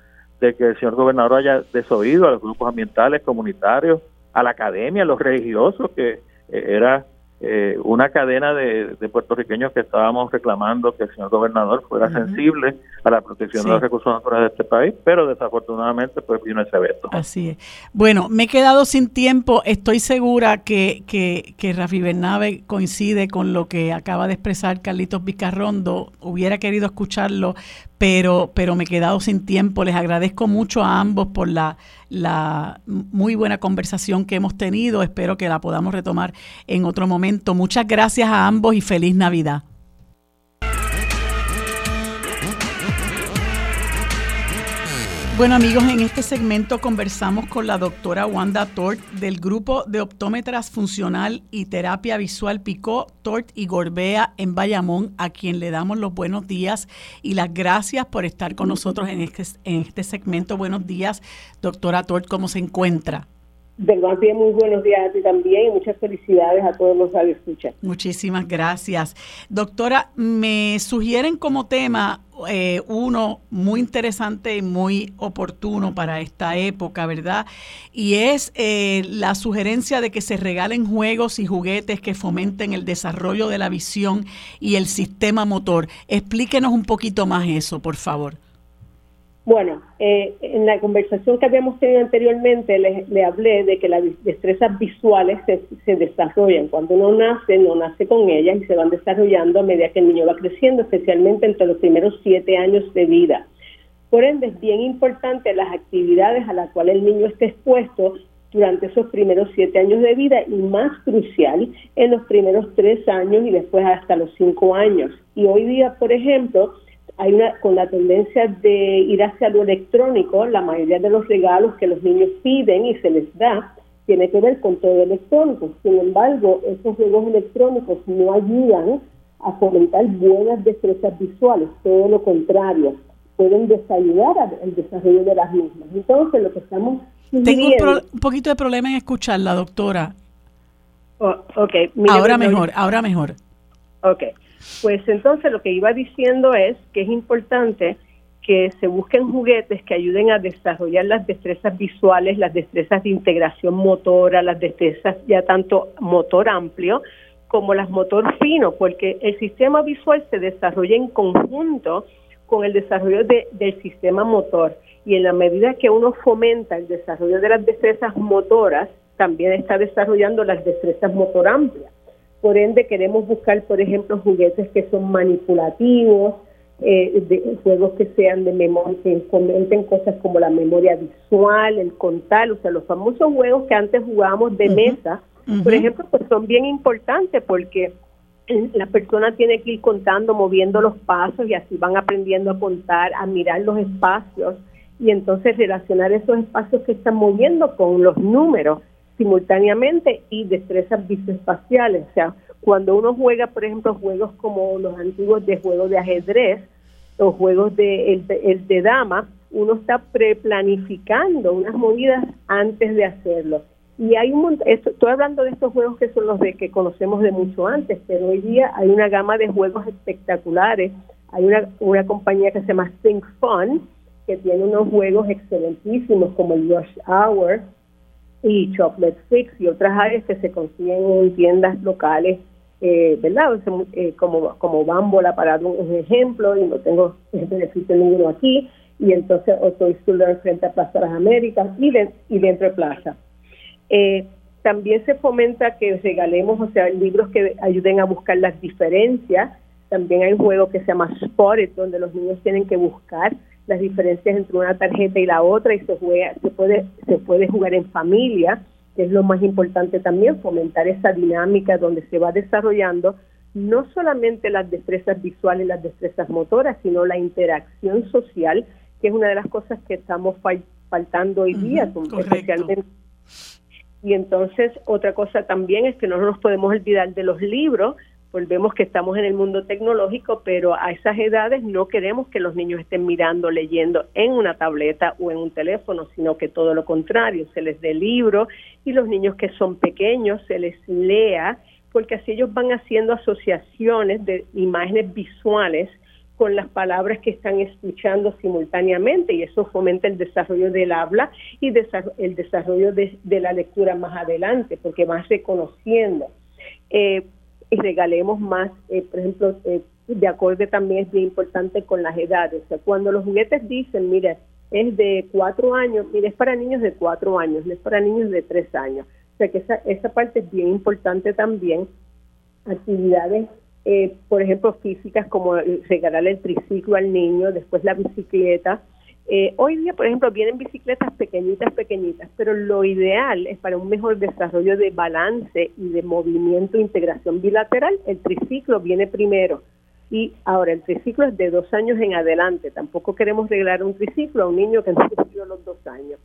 E: de que el señor gobernador haya desoído a los grupos ambientales, comunitarios, a la academia, a los religiosos, que era eh, una cadena de, puertorriqueños que estábamos reclamando que el señor gobernador fuera sensible a la protección de los recursos naturales de este país, pero desafortunadamente pues vino ese veto.
C: Así es. Bueno, me he quedado sin tiempo. Estoy segura que, que, que Rafi Bernabe coincide con lo que acaba de expresar Carlitos Vicarrondo. Hubiera querido escucharlo, pero, pero me he quedado sin tiempo. Les agradezco mucho a ambos por la, la muy buena conversación que hemos tenido. Espero que la podamos retomar en otro momento. Muchas gracias a ambos y feliz Navidad. Bueno amigos, en este segmento conversamos con la doctora Wanda Tort del grupo de optómetras funcional y terapia visual Picó, Tort y Gorbea en Bayamón, a quien le damos los buenos días y las gracias por estar con nosotros en este, en este segmento. Buenos días, doctora Tort, ¿cómo se encuentra?
F: Bien, muy buenos días a ti también y muchas felicidades a todos los radioescuchas.
C: Muchísimas gracias. Doctora, me sugieren como tema eh, uno muy interesante y muy oportuno para esta época, ¿verdad? Y es eh, la sugerencia de que se regalen juegos y juguetes que fomenten el desarrollo de la visión y el sistema motor. Explíquenos un poquito más eso, por favor.
F: Bueno, eh, en la conversación que habíamos tenido anteriormente le, hablé de que las destrezas visuales se, desarrollan. Cuando uno nace, no nace con ellas y se van desarrollando a medida que el niño va creciendo, especialmente entre los primeros siete años de vida. Por ende, es bien importante las actividades a las cuales el niño esté expuesto durante esos primeros siete años de vida y más crucial en los primeros tres años y después hasta los cinco años. Y hoy día, por ejemplo, hay una con la tendencia de ir hacia lo electrónico, la mayoría de los regalos que los niños piden y se les da tiene que ver con todo electrónico. Sin embargo, esos juegos electrónicos no ayudan a fomentar buenas destrezas visuales, todo lo contrario, pueden desayudar al desarrollo de las mismas. Entonces, lo que estamos
C: Tengo un, poquito de problema en escucharla, doctora.
F: Oh,
C: ahora mejor, ahora mejor.
F: Ok. Pues entonces lo que iba diciendo es que es importante que se busquen juguetes que ayuden a desarrollar las destrezas visuales, las destrezas de integración motora, las destrezas ya tanto motor amplio como las motor fino, porque el sistema visual se desarrolla en conjunto con el desarrollo del sistema motor y en la medida que uno fomenta el desarrollo de las destrezas motoras, también está desarrollando las destrezas motor amplias. Por ende, queremos buscar, por ejemplo, juguetes que son manipulativos, eh, de, juegos que sean de memoria, que fomenten cosas como la memoria visual, el contar, o sea, los famosos juegos que antes jugábamos de mesa, por ejemplo, pues son bien importantes porque la persona tiene que ir contando, moviendo los pasos y así van aprendiendo a contar, a mirar los espacios y entonces relacionar esos espacios que están moviendo con los números simultáneamente y destrezas visoespaciales. O sea, cuando uno juega, por ejemplo, juegos como los antiguos de juegos de ajedrez o juegos de, el, de dama, uno está preplanificando unas movidas antes de hacerlo. Y hay un estoy hablando de estos juegos que son los de que conocemos de mucho antes, pero hoy día hay una gama de juegos espectaculares. Hay una, una compañía que se llama Think Fun, que tiene unos juegos excelentísimos como el Rush Hour, y Chocolate Fix y otras áreas que se consiguen en tiendas locales, eh, ¿verdad? Eh, como, como Bambola para dar un, ejemplo, y no tengo beneficio ninguno aquí, y entonces Otto Learn frente a Plaza de las Américas y, y dentro de Plaza. Eh, también se fomenta que regalemos, o sea, libros que ayuden a buscar las diferencias También hay un juego que se llama Spotted, donde los niños tienen que buscar las diferencias entre una tarjeta y la otra y se juega, se puede, se puede jugar en familia, que es lo más importante también, fomentar esa dinámica donde se va desarrollando no solamente las destrezas visuales y las destrezas motoras, sino la interacción social, que es una de las cosas que estamos faltando hoy día, especialmente. Y entonces otra cosa también es que no nos podemos olvidar de los libros, volvemos que estamos en el mundo tecnológico, pero a esas edades no queremos que los niños estén mirando, leyendo en una tableta o en un teléfono, sino que todo lo contrario, se les dé libro y los niños que son pequeños se les lea, porque así ellos van haciendo asociaciones de imágenes visuales con las palabras que están escuchando simultáneamente y eso fomenta el desarrollo del habla y el desarrollo de, la lectura más adelante, porque van reconociendo. Eh, y regalemos más, eh, por ejemplo, eh, de acorde también es bien importante con las edades. O sea, cuando los juguetes dicen, mira, es de cuatro años, mira, es para niños de cuatro años, no es para niños de tres años. O sea, que esa, esa parte es bien importante también. Actividades, eh, por ejemplo, físicas, como regalarle el triciclo al niño, después la bicicleta, eh, hoy día, por ejemplo, vienen bicicletas pequeñitas, pequeñitas, pero lo ideal es para un mejor desarrollo de balance y de movimiento integración bilateral, el triciclo viene primero. Y ahora, el triciclo es de dos años en adelante. Tampoco queremos regalar un triciclo a un niño que no cumplió los dos años.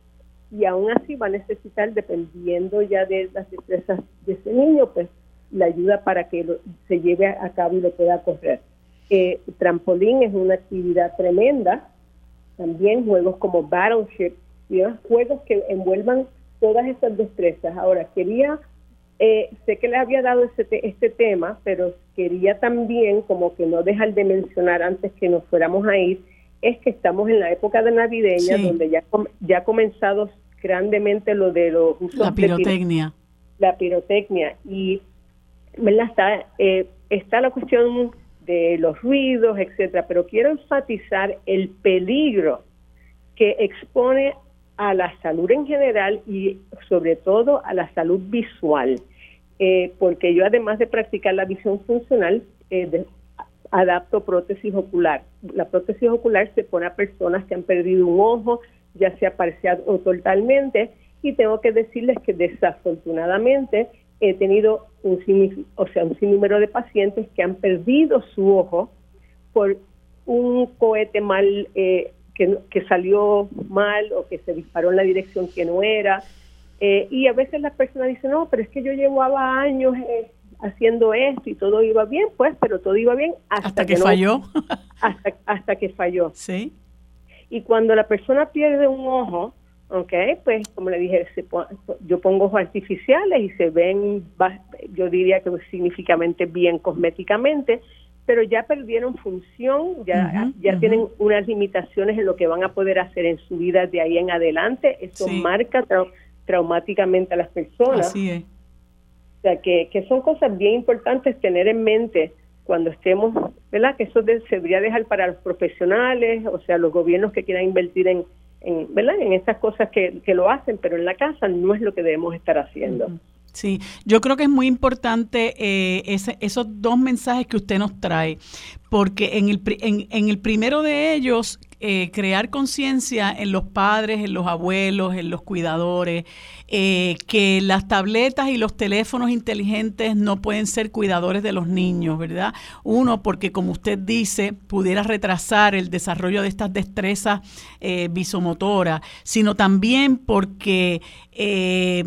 F: Y aún así va a necesitar, dependiendo ya de las destrezas de ese niño, pues la ayuda para que se lleve a cabo y lo pueda correr. Eh, trampolín es una actividad tremenda también juegos como Battleship, y juegos que envuelvan todas estas destrezas. Ahora, quería, eh, sé que le había dado este, este tema, pero quería también, como que no dejar de mencionar antes que nos fuéramos a ir, es que estamos en la época de navideña, donde ya, ya ha comenzado grandemente lo de los
C: La pirotecnia.
F: la pirotecnia. Y, ¿verdad? Está, eh, está la cuestión de los ruidos, etcétera, pero quiero enfatizar el peligro que expone a la salud en general y sobre todo a la salud visual, eh, porque yo además de practicar la visión funcional, eh, adapto prótesis ocular. La prótesis ocular se pone a personas que han perdido un ojo, ya sea parcial o totalmente, y tengo que decirles que desafortunadamente he tenido un, o sea, un sinnúmero de pacientes que han perdido su ojo por un cohete mal eh, que, salió mal o que se disparó en la dirección que no era. Eh, y a veces las personas dicen, no, pero es que yo llevaba años eh, haciendo esto y todo iba bien, pues, pero todo iba bien
C: hasta, que, falló.
F: hasta, hasta que falló.
C: Sí.
F: Y cuando la persona pierde un ojo, Ok, pues como le dije, yo pongo ojos artificiales y se ven, yo diría que significativamente bien cosméticamente, pero ya perdieron función, ya, ya tienen unas limitaciones en lo que van a poder hacer en su vida de ahí en adelante. Eso marca traumáticamente a las personas.
C: Así es.
F: O sea, que, que son cosas bien importantes tener en mente cuando estemos, ¿verdad? Que eso se debería dejar para los profesionales, o sea, los gobiernos que quieran invertir en en, ¿verdad? en estas cosas que, que, lo hacen, pero en la casa no es lo que debemos estar haciendo.
C: Sí, yo creo que es muy importante eh, ese, esos dos mensajes que usted nos trae, porque en el, en, en el primero de ellos, eh, crear conciencia en los padres, en los abuelos, en los cuidadores, eh, que las tabletas y los teléfonos inteligentes no pueden ser cuidadores de los niños, ¿verdad? Uno, porque como usted dice, pudiera retrasar el desarrollo de estas destrezas eh, sino también porque eh,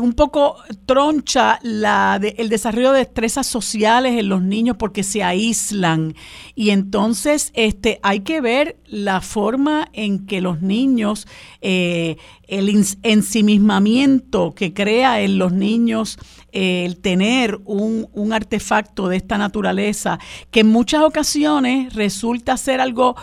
C: un poco troncha el desarrollo de destrezas sociales en los niños porque se aíslan. Y entonces este hay que ver la forma en que los niños eh, el ensimismamiento que crea en los niños eh, el tener un, un, artefacto de esta naturaleza que en muchas ocasiones resulta ser algo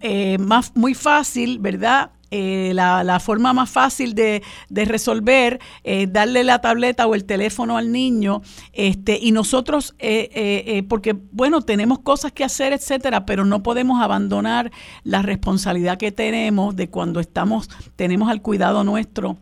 C: eh, más muy fácil verdad eh, la, la, forma más fácil de, de resolver, eh, darle la tableta o el teléfono al niño, este, y nosotros, eh, porque bueno, tenemos cosas que hacer, etcétera, pero no podemos abandonar la responsabilidad que tenemos de cuando estamos, tenemos al cuidado nuestro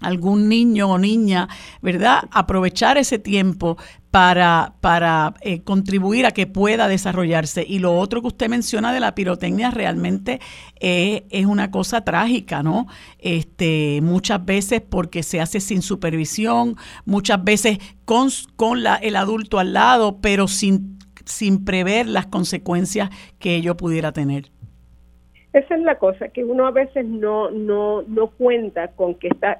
C: algún niño o niña, ¿verdad? Aprovechar ese tiempo para, para eh, contribuir a que pueda desarrollarse. Y lo otro que usted menciona de la pirotecnia realmente es una cosa trágica, ¿no? Este, muchas veces porque se hace sin supervisión, muchas veces con, con la, el adulto al lado, pero sin, sin prever las consecuencias que ello pudiera tener.
F: Esa es la cosa, que uno a veces no, no, no cuenta con que está,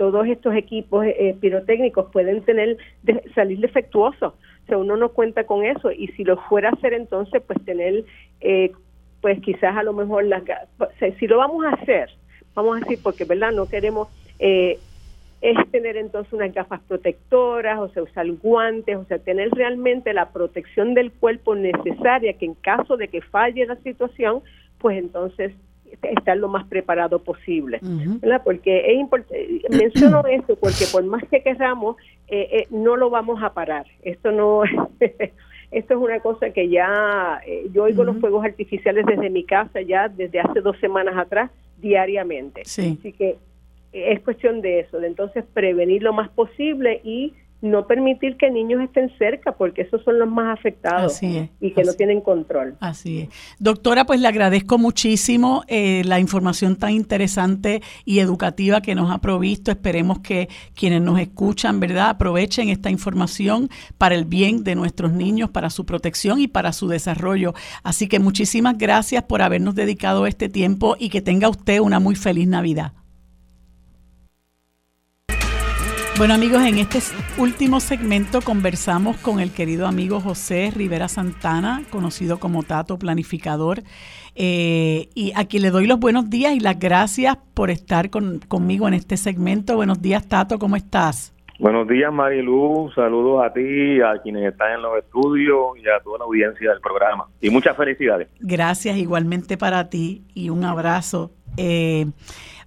F: todos estos equipos eh, pirotécnicos pueden tener salir defectuosos. O sea, uno no cuenta con eso y si lo fuera a hacer entonces, pues tener, eh, pues quizás a lo mejor las, si lo vamos a hacer, vamos a decir, porque verdad no queremos eh, es tener entonces unas gafas protectoras, o sea, usar guantes, o sea, tener realmente la protección del cuerpo necesaria que en caso de que falle la situación, pues entonces estar lo más preparado posible, ¿verdad? Porque es importante, menciono esto porque por más que queramos, eh, eh, no lo vamos a parar. Esto no, esto es una cosa que ya, eh, yo oigo los fuegos artificiales desde mi casa ya desde hace dos semanas atrás, diariamente. Así que es cuestión de eso, de entonces prevenir lo más posible y no permitir que niños estén cerca, porque esos son los más afectados y que no tienen control.
C: Así es. Doctora, pues le agradezco muchísimo eh, la información tan interesante y educativa que nos ha provisto. Esperemos que quienes nos escuchan, ¿verdad?, aprovechen esta información para el bien de nuestros niños, para su protección y para su desarrollo. Así que muchísimas gracias por habernos dedicado este tiempo y que tenga usted una muy feliz Navidad. Bueno amigos, en este último segmento conversamos con el querido amigo José Rivera Santana, conocido como Tato Planificador, eh, y a quien le doy los buenos días y las gracias por estar conmigo en este segmento. Buenos días Tato, ¿cómo estás?
G: Buenos días Marilu, saludos a ti, a quienes están en los estudios y a toda la audiencia del programa. Y muchas felicidades.
C: Gracias igualmente para ti y un abrazo. Eh,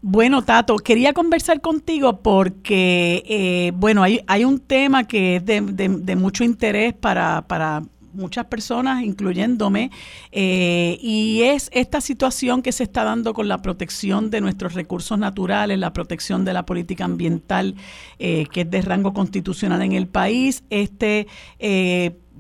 C: bueno, Tato, quería conversar contigo porque, eh, bueno, hay, un tema que es de, mucho interés para, muchas personas, incluyéndome, eh, y es esta situación que se está dando con la protección de nuestros recursos naturales, la protección de la política ambiental, eh, que es de rango constitucional en el país, este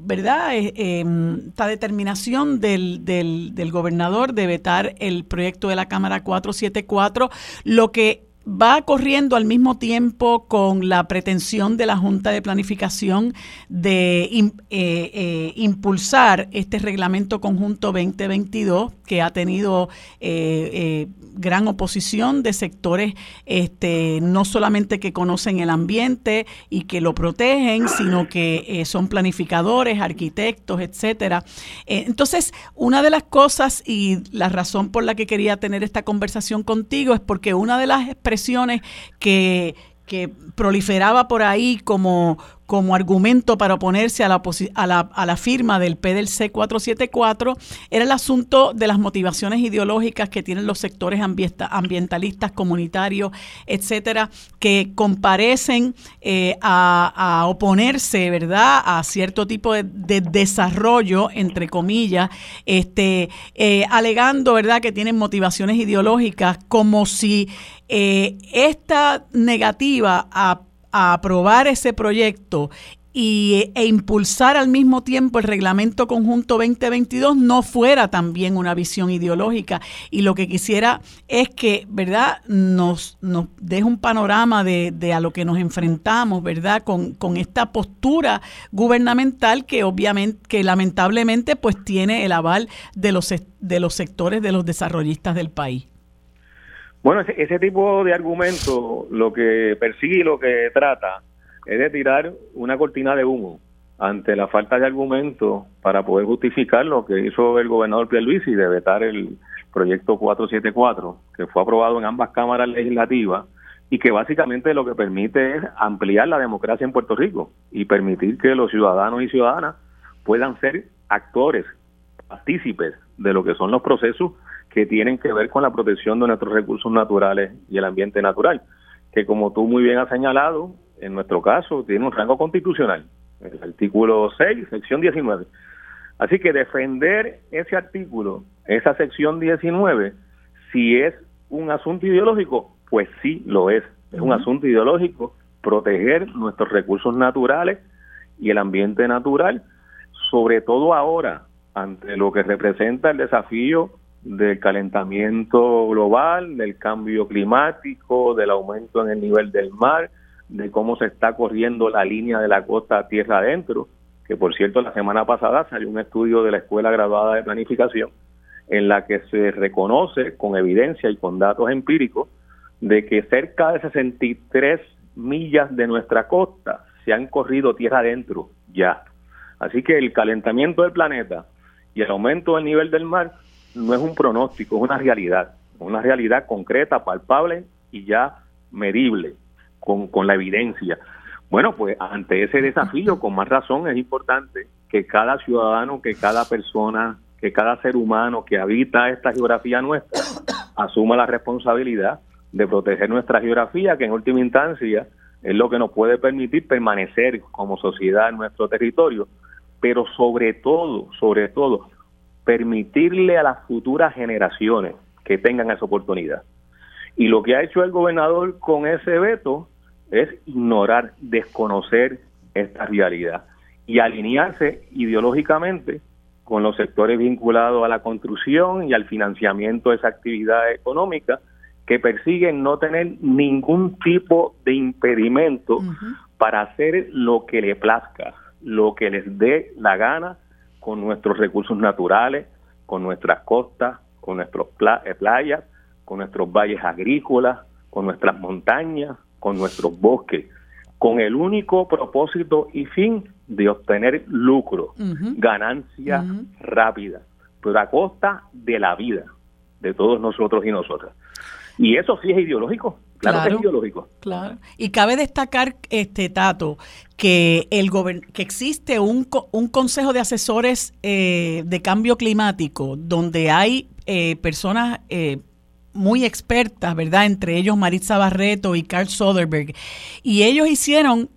C: ¿verdad? Eh, esta determinación del, del, gobernador de vetar el proyecto de la Cámara 474, lo que va corriendo al mismo tiempo con la pretensión de la Junta de Planificación de eh, eh, impulsar este reglamento conjunto 2022 que ha tenido eh, gran oposición de sectores este, no solamente que conocen el ambiente y que lo protegen, sino que son planificadores, arquitectos, etcétera. entonces, una de las cosas y la razón por la que quería tener esta conversación contigo es porque una de las que, que proliferaba por ahí como, como argumento para oponerse a la, a la, a la firma del PDLC 474 era el asunto de las motivaciones ideológicas que tienen los sectores ambientalistas, comunitarios, etcétera, que comparecen eh, a, oponerse, ¿verdad?, a cierto tipo de, desarrollo, entre comillas, este, eh, alegando, ¿verdad?, que tienen motivaciones ideológicas como si eh, esta negativa a a aprobar ese proyecto y, e impulsar al mismo tiempo el reglamento conjunto 2022 no fuera también una visión ideológica. Y lo que quisiera es que, ¿verdad?, nos, nos deje un panorama de, de, a lo que nos enfrentamos, ¿verdad?, con, con esta postura gubernamental que obviamente, que lamentablemente, pues tiene el aval de los, de los sectores de los desarrollistas del país.
G: Bueno, ese, tipo de argumento lo que persigue y lo que trata es de tirar una cortina de humo ante la falta de argumentos para poder justificar lo que hizo el gobernador Pierluisi de vetar el proyecto 474, que fue aprobado en ambas cámaras legislativas y que básicamente lo que permite es ampliar la democracia en Puerto Rico y permitir que los ciudadanos y ciudadanas puedan ser actores, partícipes de lo que son los procesos que tienen que ver con la protección de nuestros recursos naturales y el ambiente natural, que como tú muy bien has señalado, en nuestro caso tiene un rango constitucional, el artículo 6, sección 19. Así que defender ese artículo, esa sección 19, si es un asunto ideológico, pues sí lo es. es un asunto ideológico proteger nuestros recursos naturales y el ambiente natural, sobre todo ahora, ante lo que representa el desafío del calentamiento global, del cambio climático, del aumento en el nivel del mar, de cómo se está corriendo la línea de la costa tierra adentro, que por cierto la semana pasada salió un estudio de la Escuela Graduada de Planificación en la que se reconoce con evidencia y con datos empíricos de que cerca de 63 millas de nuestra costa se han corrido tierra adentro ya. Así que el calentamiento del planeta y el aumento del nivel del mar no es un pronóstico, es una realidad, una realidad concreta, palpable y ya medible con, con la evidencia. Bueno, pues ante ese desafío, con más razón, es importante que cada ciudadano, que cada persona, que cada ser humano que habita esta geografía nuestra asuma la responsabilidad de proteger nuestra geografía, que en última instancia es lo que nos puede permitir permanecer como sociedad en nuestro territorio, pero sobre todo, sobre todo, permitirle a las futuras generaciones que tengan esa oportunidad. Y lo que ha hecho el gobernador con ese veto es ignorar, desconocer esta realidad y alinearse ideológicamente con los sectores vinculados a la construcción y al financiamiento de esa actividad económica que persiguen no tener ningún tipo de impedimento para hacer lo que le plazca, lo que les dé la gana con nuestros recursos naturales, con nuestras costas, con nuestras eh, playas, con nuestros valles agrícolas, con nuestras montañas, con nuestros bosques, con el único propósito y fin de obtener lucro, ganancia rápida, pero a costa de la vida de todos nosotros y nosotras. Y eso sí es ideológico. Claro, que es ideológico.
C: Claro. Y cabe destacar, este Tato, que el que existe un, un consejo de asesores eh, de cambio climático donde hay eh, personas eh, muy expertas, ¿verdad? Entre ellos Maritza Barreto y Carl Soderberg. Y ellos hicieron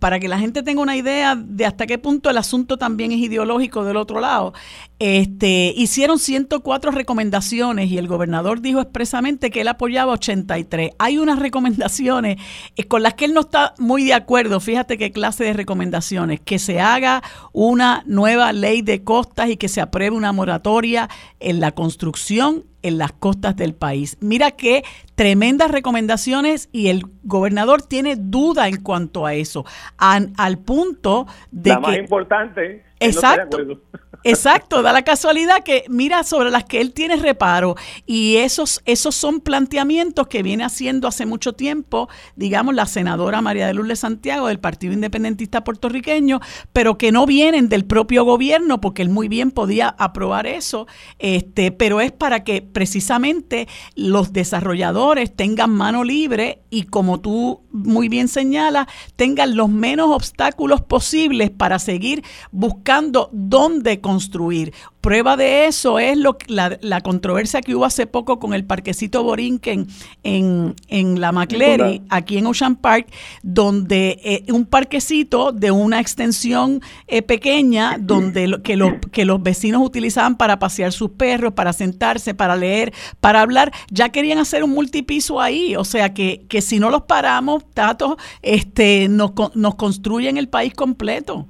C: para que la gente tenga una idea de hasta qué punto el asunto también es ideológico del otro lado, este, hicieron 104 recomendaciones y el gobernador dijo expresamente que él apoyaba 83. Hay unas recomendaciones eh, con las que él no está muy de acuerdo. Fíjate qué clase de recomendaciones. Que se haga una nueva ley de costas y que se apruebe una moratoria en la construcción en las costas del país. Mira qué tremendas recomendaciones y el gobernador tiene duda en cuanto a eso, al punto de
G: La
C: más
G: importante.
C: Exacto. Exacto, da la casualidad que mira sobre las que él tiene reparo y esos, esos son planteamientos que viene haciendo hace mucho tiempo, digamos, la senadora María de Lourdes Santiago del Partido Independentista Puertorriqueño, pero que no vienen del propio gobierno porque él muy bien podía aprobar eso, este, pero es para que precisamente los desarrolladores tengan mano libre y como tú muy bien señalas, tengan los menos obstáculos posibles para seguir buscando dónde construir. Prueba de eso es lo, la, la controversia que hubo hace poco con el parquecito Borinquen en, en la McLeary, aquí en Ocean Park, donde eh, un parquecito de una extensión eh, pequeña, donde que, los, que los vecinos utilizaban para pasear sus perros, para sentarse, para leer, para hablar, ya querían hacer un multipiso ahí. O sea que, que si no los paramos, Tato, este, nos, nos construyen el país completo.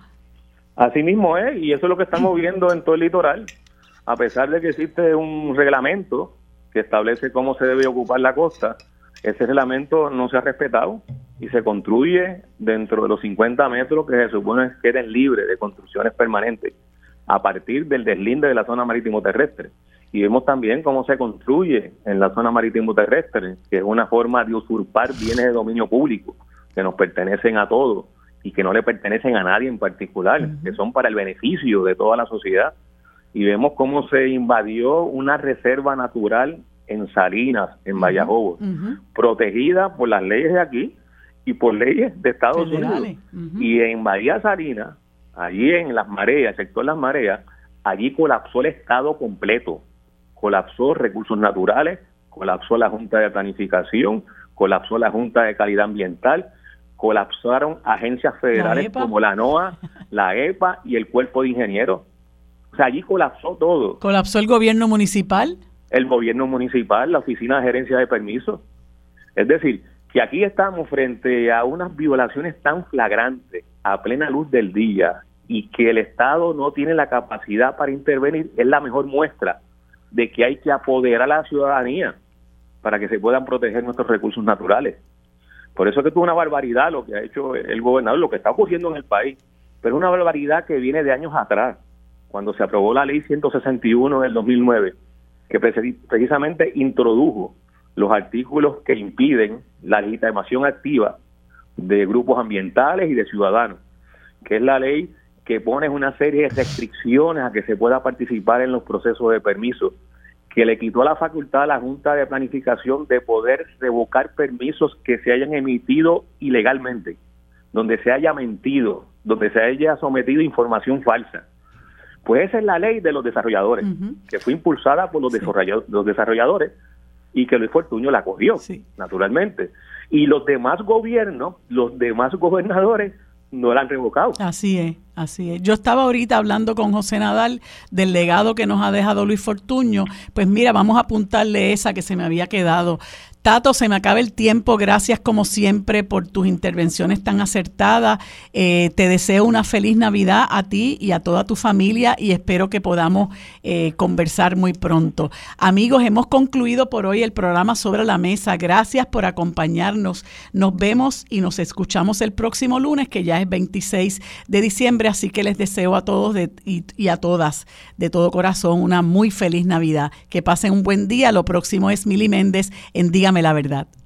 G: Así mismo es, y eso es lo que estamos viendo en todo el litoral. A pesar de que existe un reglamento que establece cómo se debe ocupar la costa, ese reglamento no se ha respetado y se construye dentro de los 50 metros que se supone que queden libres de construcciones permanentes a partir del deslinde de la zona marítimo terrestre. Y vemos también cómo se construye en la zona marítimo terrestre, que es una forma de usurpar bienes de dominio público que nos pertenecen a todos y que no le pertenecen a nadie en particular, que son para el beneficio de toda la sociedad. Y vemos cómo se invadió una reserva natural en Salinas, en Vallajobo, protegida por las leyes de aquí y por leyes de Estados Unidos. Y en Bahía Salinas, allí en las mareas, el sector Las Mareas, allí colapsó el Estado completo. Colapsó recursos naturales, colapsó la Junta de Planificación, colapsó la Junta de Calidad Ambiental, colapsaron agencias federales como la NOAA, la EPA y el Cuerpo de Ingenieros. O sea, allí colapsó todo.
C: ¿Colapsó el gobierno municipal?
G: El gobierno municipal, la Oficina de Gerencia de Permisos. Es decir, que aquí estamos frente a unas violaciones tan flagrantes a plena luz del día y que el Estado no tiene la capacidad para intervenir, es la mejor muestra de que hay que apoderar a la ciudadanía para que se puedan proteger nuestros recursos naturales. Por eso es que es una barbaridad lo que ha hecho el gobernador, lo que está ocurriendo en el país, pero una barbaridad que viene de años atrás, cuando se aprobó la ley 161 del 2009, que precisamente introdujo los artículos que impiden la legitimación activa de grupos ambientales y de ciudadanos, que es la ley que pone una serie de restricciones a que se pueda participar en los procesos de permiso, que le quitó la facultad a la Junta de Planificación de poder revocar permisos que se hayan emitido ilegalmente, donde se haya mentido, donde se haya sometido información falsa. Pues esa es la ley de los desarrolladores, que fue impulsada por los, los desarrolladores y que Luis Fortuño la cogió, naturalmente. Y los demás gobiernos, los demás gobernadores no la han revocado.
C: Así es, así es. Yo estaba ahorita hablando con José Nadal del legado que nos ha dejado Luis Fortuño. Pues mira, vamos a apuntarle esa que se me había quedado. Tato, se me acaba el tiempo. Gracias como siempre por tus intervenciones tan acertadas. Eh, te deseo una feliz Navidad a ti y a toda tu familia y espero que podamos eh, conversar muy pronto. Amigos, hemos concluido por hoy el programa sobre la mesa. Gracias por acompañarnos. Nos vemos y nos escuchamos el próximo lunes, que ya es 26 de diciembre. Así que les deseo a todos y, y a todas de todo corazón una muy feliz Navidad. Que pasen un buen día. Lo próximo es Mili Méndez en Día la verdad.